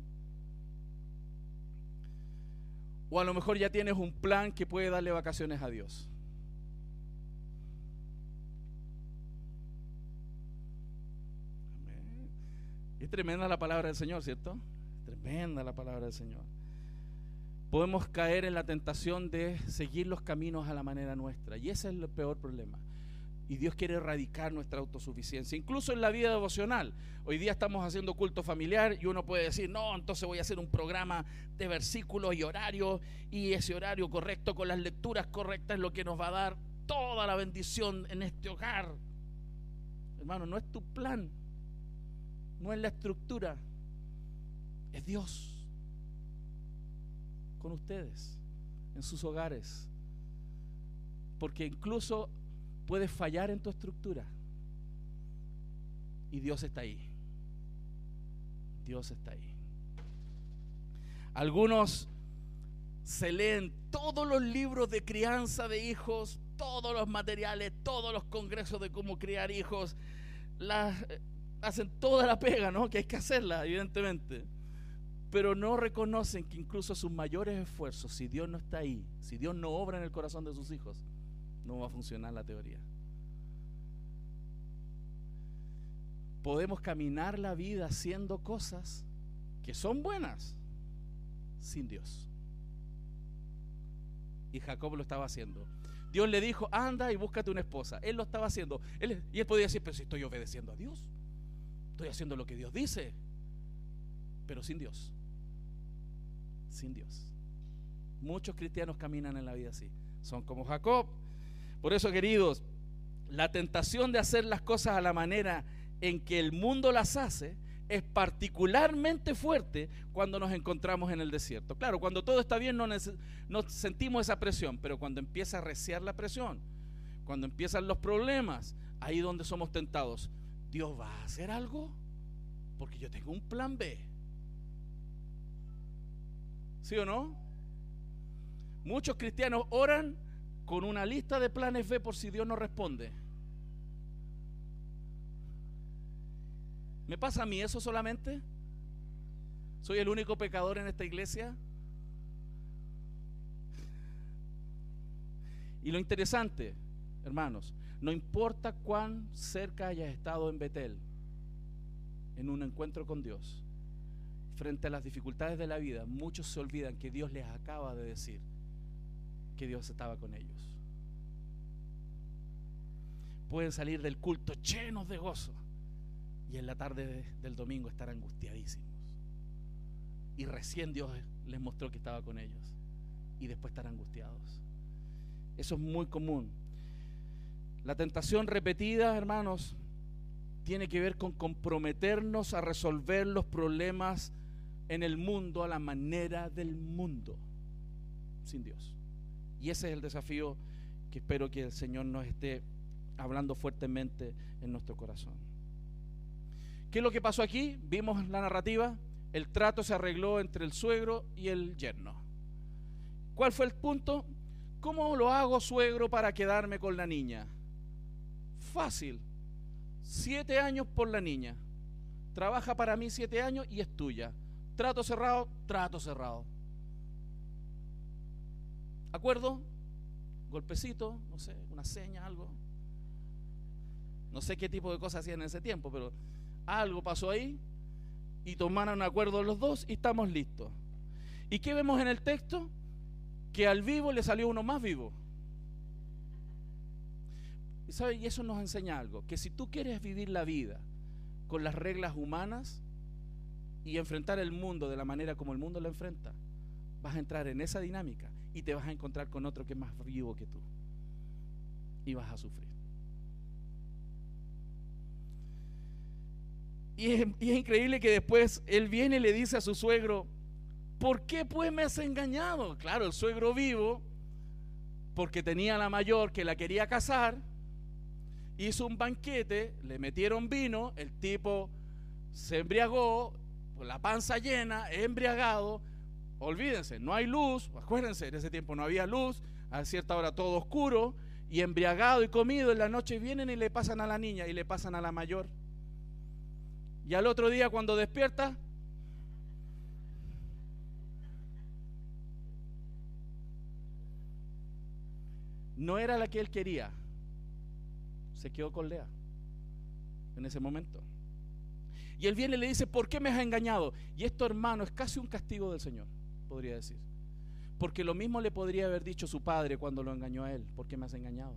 O a lo mejor ya tienes un plan que puede darle vacaciones a Dios. Es tremenda la palabra del Señor, ¿cierto? Tremenda la palabra del Señor. Podemos caer en la tentación de seguir los caminos a la manera nuestra. Y ese es el peor problema Y Dios quiere erradicar nuestra autosuficiencia, incluso en la vida devocional. Hoy día estamos haciendo culto familiar y uno puede decir, no, entonces voy a hacer un programa de versículos y horarios y ese horario correcto con las lecturas correctas es lo que nos va a dar toda la bendición en este hogar. Hermano, no es tu plan, no es la estructura, es Dios con ustedes, en sus hogares. Porque incluso puedes fallar en tu estructura y Dios está ahí. Dios está ahí. Algunos se leen todos los libros de crianza de hijos, todos los materiales, todos los congresos de cómo criar hijos, eh, hacen toda la pega, ¿no? Que hay que hacerla, evidentemente. Pero no reconocen que incluso sus mayores esfuerzos, si Dios no está ahí, si Dios no obra en el corazón de sus hijos, no va a funcionar la teoría. Podemos caminar la vida haciendo cosas que son buenas sin Dios. Y Jacob lo estaba haciendo. Dios le dijo, anda y búscate una esposa. Él lo estaba haciendo. y él podía decir, pero si estoy obedeciendo a Dios. Estoy haciendo lo que Dios dice. Pero sin Dios. Sin Dios. Muchos cristianos caminan en la vida así. Son como Jacob. Por eso, queridos, la tentación de hacer las cosas a la manera en que el mundo las hace es particularmente fuerte cuando nos encontramos en el desierto. Claro, cuando todo está bien no, sentimos esa presión, pero cuando empieza a reciar la presión, cuando empiezan los problemas, ahí donde somos tentados, Dios va a hacer algo porque yo tengo un plan B. ¿Sí o no? Muchos cristianos oran con una lista de planes B por si Dios no responde. ¿Me pasa a mí eso solamente? ¿Soy el único pecador en esta iglesia? Y lo interesante, hermanos, no importa cuán cerca hayas estado en Betel, en un encuentro con Dios, frente a las dificultades de la vida, muchos se olvidan que Dios les acaba de decir que Dios estaba con ellos. Pueden salir del culto llenos de gozo y en la tarde del domingo estar angustiadísimos. Y recién Dios les mostró que estaba con ellos. Y después estar angustiados. Eso es muy común. La tentación repetida, hermanos, tiene que ver con comprometernos a resolver los problemas en el mundo a la manera del mundo, sin Dios. Y ese es el desafío que espero que el Señor nos esté hablando fuertemente en nuestro corazón. ¿Qué es lo que pasó aquí? Vimos la narrativa. El trato se arregló entre el suegro y el yerno. ¿Cuál fue el punto? ¿Cómo lo hago, suegro, para quedarme con la niña? Fácil. Siete años por la niña. Trabaja para mí siete años y es tuya. Trato cerrado, trato cerrado. ¿Acuerdo? Golpecito, no sé, una seña, algo. No sé qué tipo de cosas hacían en ese tiempo, pero algo pasó ahí y tomaron acuerdo los dos y estamos listos. ¿Y qué vemos en el texto? Que al vivo le salió uno más vivo. ¿Y, sabe? y eso nos enseña algo, que si tú quieres vivir la vida con las reglas humanas y enfrentar el mundo de la manera como el mundo lo enfrenta, vas a entrar en esa dinámica y te vas a encontrar con otro que es más vivo que tú. Y vas a sufrir. Y es, increíble que después él viene y le dice a su suegro, ¿por qué pues me has engañado? Claro, el suegro vivo, porque tenía la mayor que la quería casar, hizo un banquete, le metieron vino, el tipo se embriagó, con la panza llena, embriagado. Olvídense, no hay luz, acuérdense, en ese tiempo no había luz, a cierta hora todo oscuro, y embriagado y comido en la noche vienen y le pasan a la niña y le pasan a la mayor. Y al otro día cuando despierta, no era la que él quería. Se quedó con Lea en ese momento. Y él viene y le dice, ¿por qué me has engañado? Y esto, hermano, es casi un castigo del Señor, podría decir. Porque lo mismo le podría haber dicho su padre cuando lo engañó a él, ¿por qué me has engañado?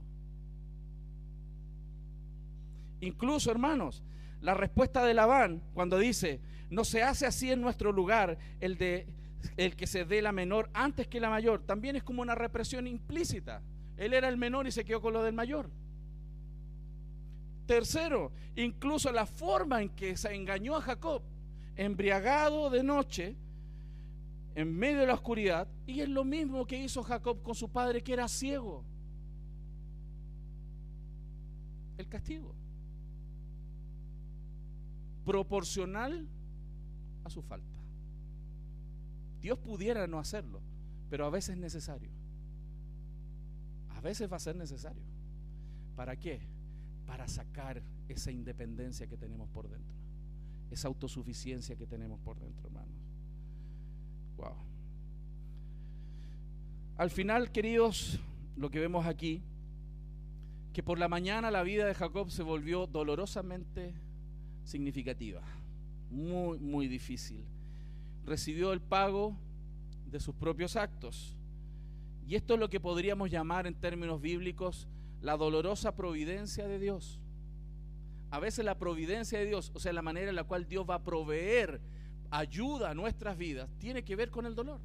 Incluso, hermanos, la respuesta de Labán cuando dice, no se hace así en nuestro lugar el de el que se dé la menor antes que la mayor, también es como una represión implícita. Él era el menor y se quedó con lo del mayor. Tercero, incluso la forma en que se engañó a Jacob, embriagado de noche, en medio de la oscuridad, y es lo mismo que hizo Jacob con su padre que era ciego. El castigo. Proporcional a su falta. Dios pudiera no hacerlo, pero a veces es necesario. A veces va a ser necesario. ¿Para qué? Para sacar esa independencia que tenemos por dentro. Esa autosuficiencia que tenemos por dentro, hermanos. Wow. Al final, queridos, lo que vemos aquí, que por la mañana la vida de Jacob se volvió dolorosamente significativa, muy, muy difícil. Recibió el pago de sus propios actos. Y esto es lo que podríamos llamar en términos bíblicos la dolorosa providencia de Dios. A veces la providencia de Dios, o sea, la manera en la cual Dios va a proveer ayuda a nuestras vidas, tiene que ver con el dolor,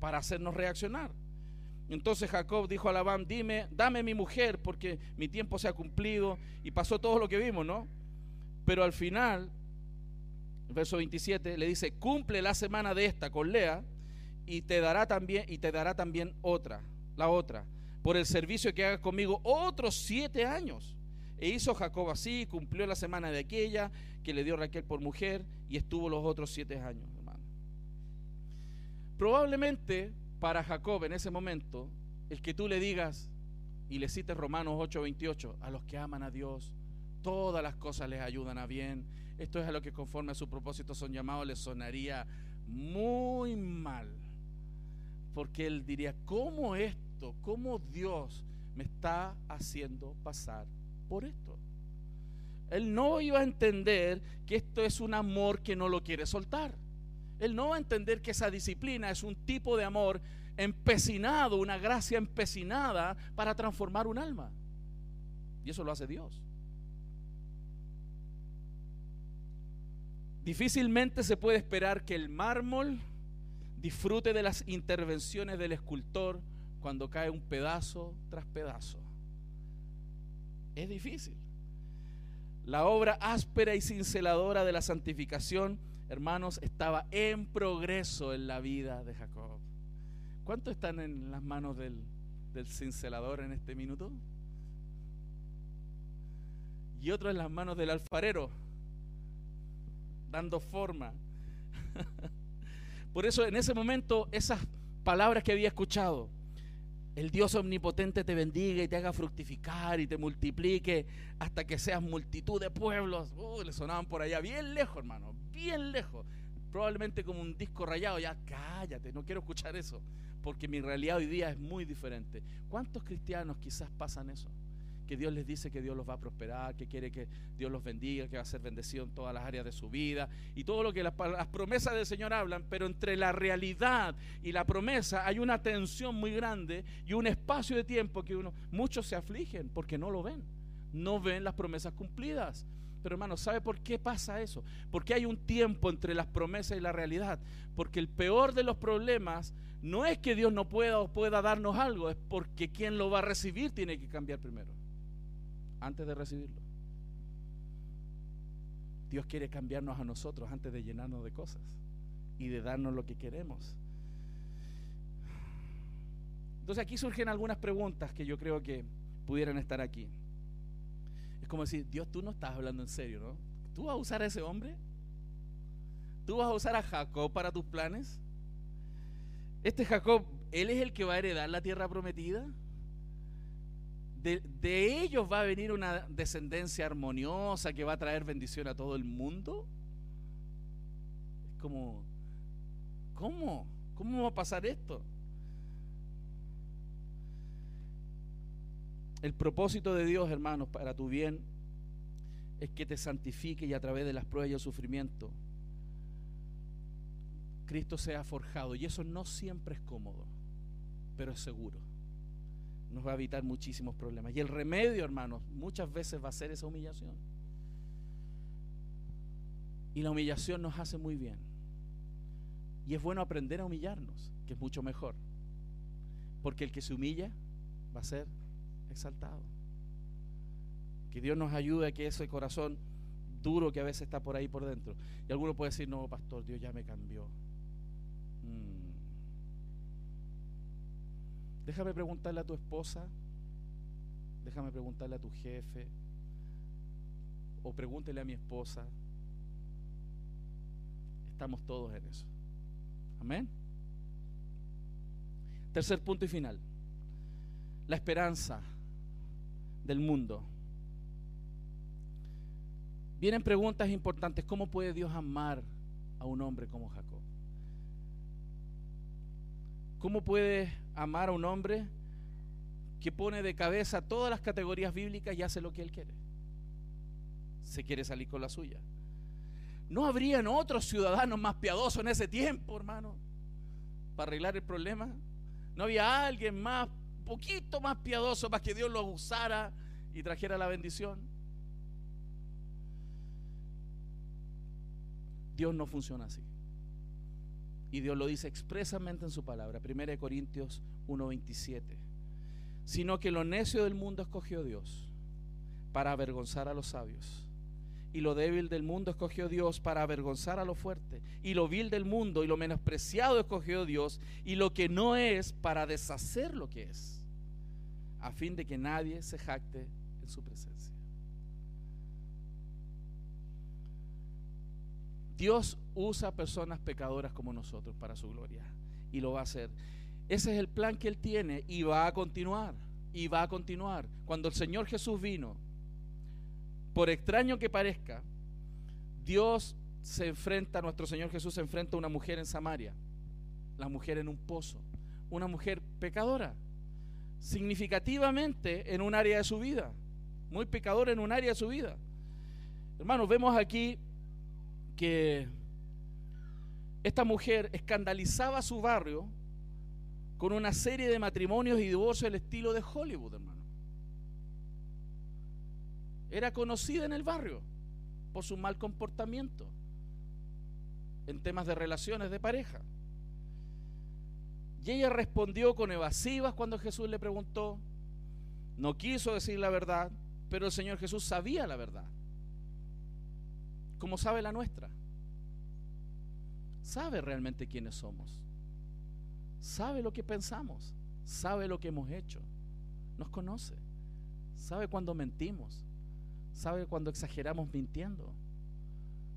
para hacernos reaccionar. Entonces Jacob dijo a Labán, dime, dame mi mujer, porque mi tiempo se ha cumplido, y pasó todo lo que vimos, ¿no? Pero al final, verso 27, le dice, cumple la semana de esta con Lea, y te dará también y te dará también otra, la otra, por el servicio que hagas conmigo otros siete años. E hizo Jacob así, cumplió la semana de aquella que le dio Raquel por mujer y estuvo los otros siete años, hermano. Probablemente para Jacob en ese momento, el que tú le digas y le cites Romanos 8:28, a los que aman a Dios, todas las cosas les ayudan a bien. Esto es a lo que conforme a su propósito son llamados, les sonaría muy mal porque él diría, ¿cómo esto? ¿Cómo Dios me está haciendo pasar por esto? Él no iba a entender que esto es un amor que no lo quiere soltar. Él no va a entender que esa disciplina es un tipo de amor empecinado, una gracia empecinada para transformar un alma. Y eso lo hace Dios. Difícilmente se puede esperar que el mármol disfrute de las intervenciones del escultor cuando cae un pedazo tras pedazo. Es difícil. La obra áspera y cinceladora de la santificación, hermanos, estaba en progreso en la vida de Jacob. ¿Cuántos están en las manos del, del cincelador en este minuto? Y otro en las manos del alfarero, dando forma. (laughs) Por eso en ese momento esas palabras que había escuchado, el Dios omnipotente te bendiga y te haga fructificar y te multiplique hasta que seas multitud de pueblos. Uh, le sonaban por allá, bien lejos, hermano, bien lejos. Probablemente como un disco rayado, ya cállate, no quiero escuchar eso, porque mi realidad hoy día es muy diferente. ¿Cuántos cristianos quizás pasan eso? Que Dios les dice que Dios los va a prosperar, que quiere que Dios los bendiga, que va a ser bendecido en todas las áreas de su vida y todo lo que las, promesas del Señor hablan, pero entre la realidad y la promesa hay una tensión muy grande y un espacio de tiempo que uno, muchos se afligen porque no lo ven, no ven las promesas cumplidas. Pero hermano, ¿sabe por qué pasa eso? Porque hay un tiempo entre las promesas y la realidad. Porque el peor de los problemas no es que Dios no pueda o pueda darnos algo, es porque quien lo va a recibir tiene que cambiar primero antes de recibirlo. Dios quiere cambiarnos a nosotros antes de llenarnos de cosas y de darnos lo que queremos. Entonces aquí surgen algunas preguntas que yo creo que pudieran estar aquí. Es como decir, Dios, tú no estás hablando en serio, ¿no? ¿Tú vas a usar a ese hombre? ¿Tú vas a usar a Jacob para tus planes? Este Jacob, ¿él es el que va a heredar la tierra prometida? De, ellos va a venir una descendencia armoniosa que va a traer bendición a todo el mundo. Es como, ¿cómo? ¿Cómo va a pasar esto? El propósito de Dios, hermanos, para tu bien es que te santifique y a través de las pruebas y el sufrimiento Cristo sea forjado. Y eso no siempre es cómodo, pero es seguro nos va a evitar muchísimos problemas. Y el remedio, hermanos, muchas veces va a ser esa humillación. Y la humillación nos hace muy bien. Y es bueno aprender a humillarnos, que es mucho mejor. Porque el que se humilla va a ser exaltado. Que Dios nos ayude a que ese corazón duro que a veces está por ahí por dentro. Y alguno puede decir, no, pastor, Dios ya me cambió. Déjame preguntarle a tu esposa, déjame preguntarle a tu jefe, o pregúntele a mi esposa. Estamos todos en eso. Amén. Tercer punto y final. La esperanza del mundo. Vienen preguntas importantes. ¿Cómo puede Dios amar a un hombre como Jacob? ¿Cómo puede amar a un hombre que pone de cabeza todas las categorías bíblicas y hace lo que él quiere? Se quiere salir con la suya. ¿No habrían otros ciudadanos más piadosos en ese tiempo, hermano? Para arreglar el problema. ¿No había alguien más, poquito más piadoso para que Dios lo usara y trajera la bendición? Dios no funciona así. Y Dios lo dice expresamente en su palabra, 1 Corintios 1:27. Sino que lo necio del mundo escogió Dios para avergonzar a los sabios. Y lo débil del mundo escogió Dios para avergonzar a lo fuerte. Y lo vil del mundo y lo menospreciado escogió Dios. Y lo que no es para deshacer lo que es. A fin de que nadie se jacte en su presencia. Dios usa personas pecadoras como nosotros para su gloria y lo va a hacer. Ese es el plan que Él tiene y va a continuar, y va a continuar. Cuando el Señor Jesús vino, por extraño que parezca, Dios se enfrenta, nuestro Señor Jesús se enfrenta a una mujer en Samaria, la mujer en un pozo, una mujer pecadora, significativamente en un área de su vida, muy pecadora en un área de su vida. Hermanos, vemos aquí que esta mujer escandalizaba su barrio con una serie de matrimonios y divorcios del estilo de Hollywood, hermano. Era conocida en el barrio por su mal comportamiento en temas de relaciones de pareja. Y ella respondió con evasivas cuando Jesús le preguntó. No quiso decir la verdad, pero el Señor Jesús sabía la verdad como sabe la nuestra. Sabe realmente quiénes somos. Sabe lo que pensamos. Sabe lo que hemos hecho. Nos conoce. Sabe cuando mentimos. Sabe cuando exageramos mintiendo.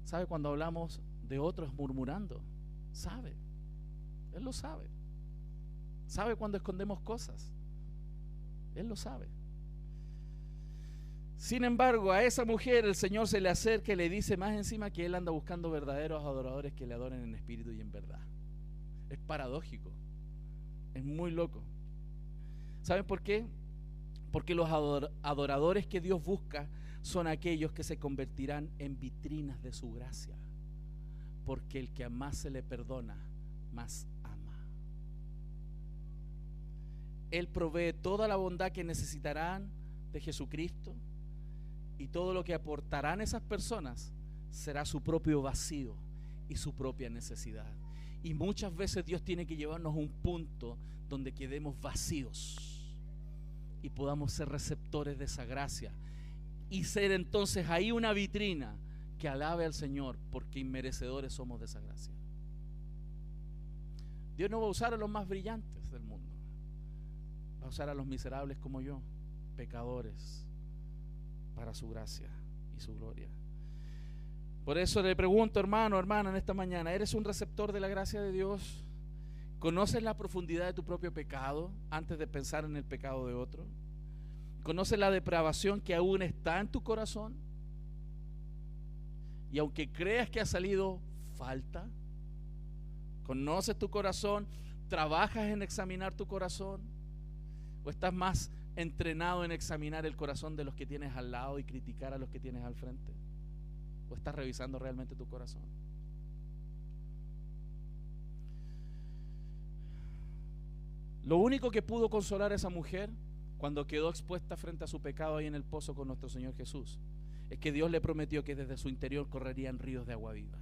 Sabe cuando hablamos de otros murmurando. Sabe. Él lo sabe. Sabe cuando escondemos cosas. Él lo sabe. Sin embargo, a esa mujer el Señor se le acerca y le dice más encima que Él anda buscando verdaderos adoradores que le adoren en espíritu y en verdad. Es paradójico. Es muy loco. ¿Saben por qué? Porque los adoradores que Dios busca son aquellos que se convertirán en vitrinas de su gracia. Porque el que más se le perdona, más ama. Él provee toda la bondad que necesitarán de Jesucristo y todo lo que aportarán esas personas será su propio vacío y su propia necesidad. Y muchas veces Dios tiene que llevarnos a un punto donde quedemos vacíos y podamos ser receptores de esa gracia y ser entonces ahí una vitrina que alabe al Señor porque inmerecedores somos de esa gracia. Dios no va a usar a los más brillantes del mundo, va a usar a los miserables como yo, pecadores para su gracia y su gloria. Por eso le pregunto, hermano, hermana, en esta mañana, ¿eres un receptor de la gracia de Dios? ¿Conoces la profundidad de tu propio pecado antes de pensar en el pecado de otro? ¿Conoces la depravación que aún está en tu corazón? Y aunque creas que ha salido, falta. ¿Conoces tu corazón? ¿Trabajas en examinar tu corazón? ¿O estás más entrenado en examinar el corazón de los que tienes al lado y criticar a los que tienes al frente? ¿O estás revisando realmente tu corazón? Lo único que pudo consolar a esa mujer cuando quedó expuesta frente a su pecado ahí en el pozo con nuestro Señor Jesús es que Dios le prometió que desde su interior correrían ríos de agua viva.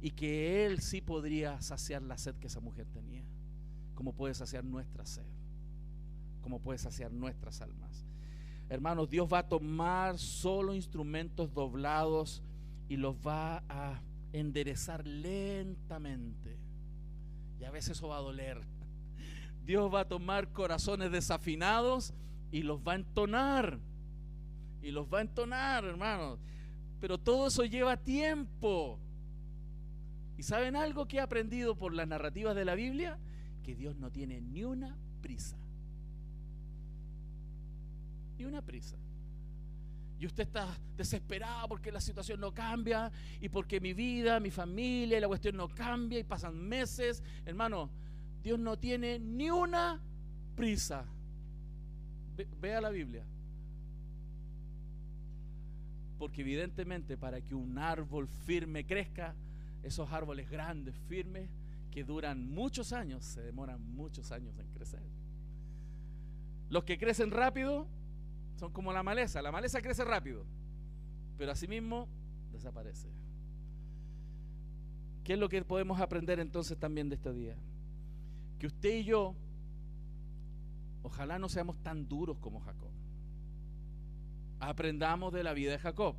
Y que Él sí podría saciar la sed que esa mujer tenía, como puede saciar nuestra sed, como puede saciar nuestras almas. Hermanos, Dios va a tomar solo instrumentos doblados y los va a enderezar lentamente. Y a veces eso va a doler. (laughs) Dios va a tomar corazones desafinados y los va a entonar. Y los va a entonar, hermanos. Pero todo eso lleva tiempo. ¿Y saben algo que he aprendido por las narrativas de la Biblia? Que Dios no tiene ni una prisa. Ni una prisa. Y usted está desesperado porque la situación no cambia y porque mi vida, mi familia la cuestión no cambia y pasan meses. Hermano, Dios no tiene ni una prisa. vea la Biblia. Porque evidentemente para que un árbol firme crezca, esos árboles grandes, firmes, que duran muchos años, se demoran muchos años en crecer. Los que crecen rápido son como la maleza. La maleza crece rápido, pero asimismo desaparece. ¿Qué es lo que podemos aprender entonces también de este día? Que usted y yo, ojalá no seamos tan duros como Jacob. Aprendamos de la vida de Jacob.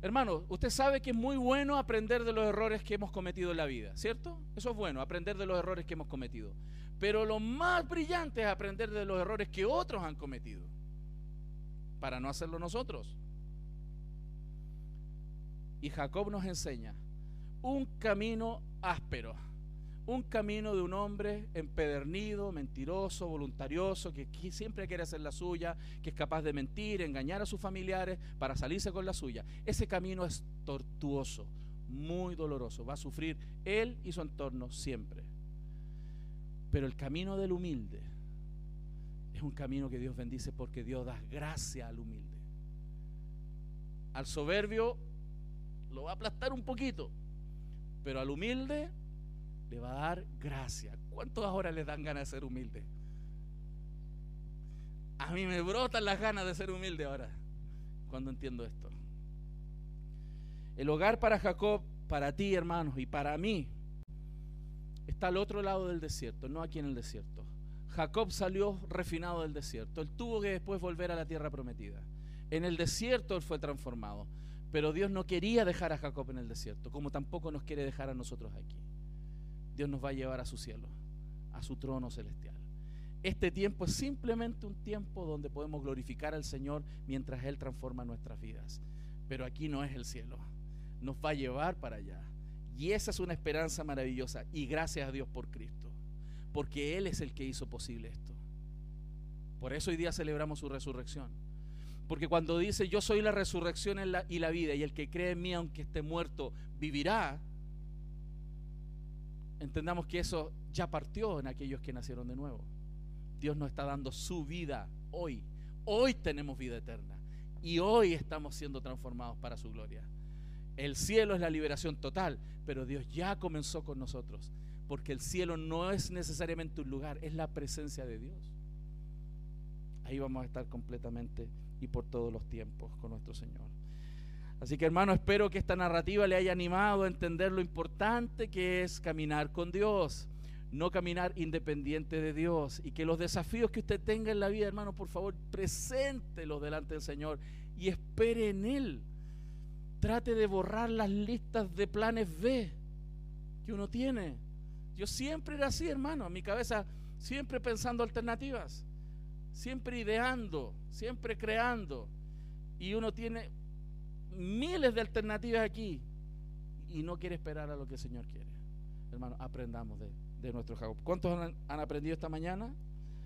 Hermano, usted sabe que es muy bueno aprender de los errores que hemos cometido en la vida, ¿cierto? Eso es bueno, aprender de los errores que hemos cometido. Pero lo más brillante es aprender de los errores que otros han cometido, para no hacerlo nosotros. Y Jacob nos enseña un camino áspero un camino de un hombre empedernido, mentiroso, voluntarioso, que siempre quiere hacer la suya, que es capaz de mentir, engañar a sus familiares para salirse con la suya. Ese camino es tortuoso, muy doloroso. Va a sufrir él y su entorno siempre. Pero el camino del humilde es un camino que Dios bendice porque Dios da gracia al humilde. Al soberbio lo va a aplastar un poquito, pero al humilde le va a dar gracia. ¿Cuántos ahora les dan ganas de ser humilde? A mí me brotan las ganas de ser humilde ahora, cuando entiendo esto. El hogar para Jacob, para ti hermanos, y para mí, está al otro lado del desierto, no aquí en el desierto. Jacob salió refinado del desierto. Él tuvo que después volver a la tierra prometida. En el desierto él fue transformado. Pero Dios no quería dejar a Jacob en el desierto, como tampoco nos quiere dejar a nosotros aquí. Dios nos va a llevar a su cielo, a su trono celestial. Este tiempo es simplemente un tiempo donde podemos glorificar al Señor mientras Él transforma nuestras vidas. Pero aquí no es el cielo, nos va a llevar para allá. Y esa es una esperanza maravillosa. Y gracias a Dios por Cristo, porque Él es el que hizo posible esto. Por eso hoy día celebramos su resurrección. Porque cuando dice yo soy la resurrección y la vida y el que cree en mí aunque esté muerto vivirá, entendamos que eso ya partió en aquellos que nacieron de nuevo. Dios nos está dando su vida hoy. Hoy tenemos vida eterna y hoy estamos siendo transformados para su gloria. El cielo es la liberación total, pero Dios ya comenzó con nosotros, porque el cielo no es necesariamente un lugar, es la presencia de Dios. Ahí vamos a estar completamente y por todos los tiempos con nuestro Señor. Así que hermano, espero que esta narrativa le haya animado a entender lo importante que es caminar con Dios, no caminar independiente de Dios. Y que los desafíos que usted tenga en la vida, hermano, por favor, preséntelos delante del Señor y espere en Él. Trate de borrar las listas de planes B que uno tiene. Yo siempre era así, hermano, mi cabeza, siempre pensando alternativas, siempre ideando, siempre creando. Y uno tiene miles de alternativas aquí y no quiere esperar a lo que el Señor quiere. Hermano, aprendamos de, nuestro Jacob. ¿Cuántos han, aprendido esta mañana?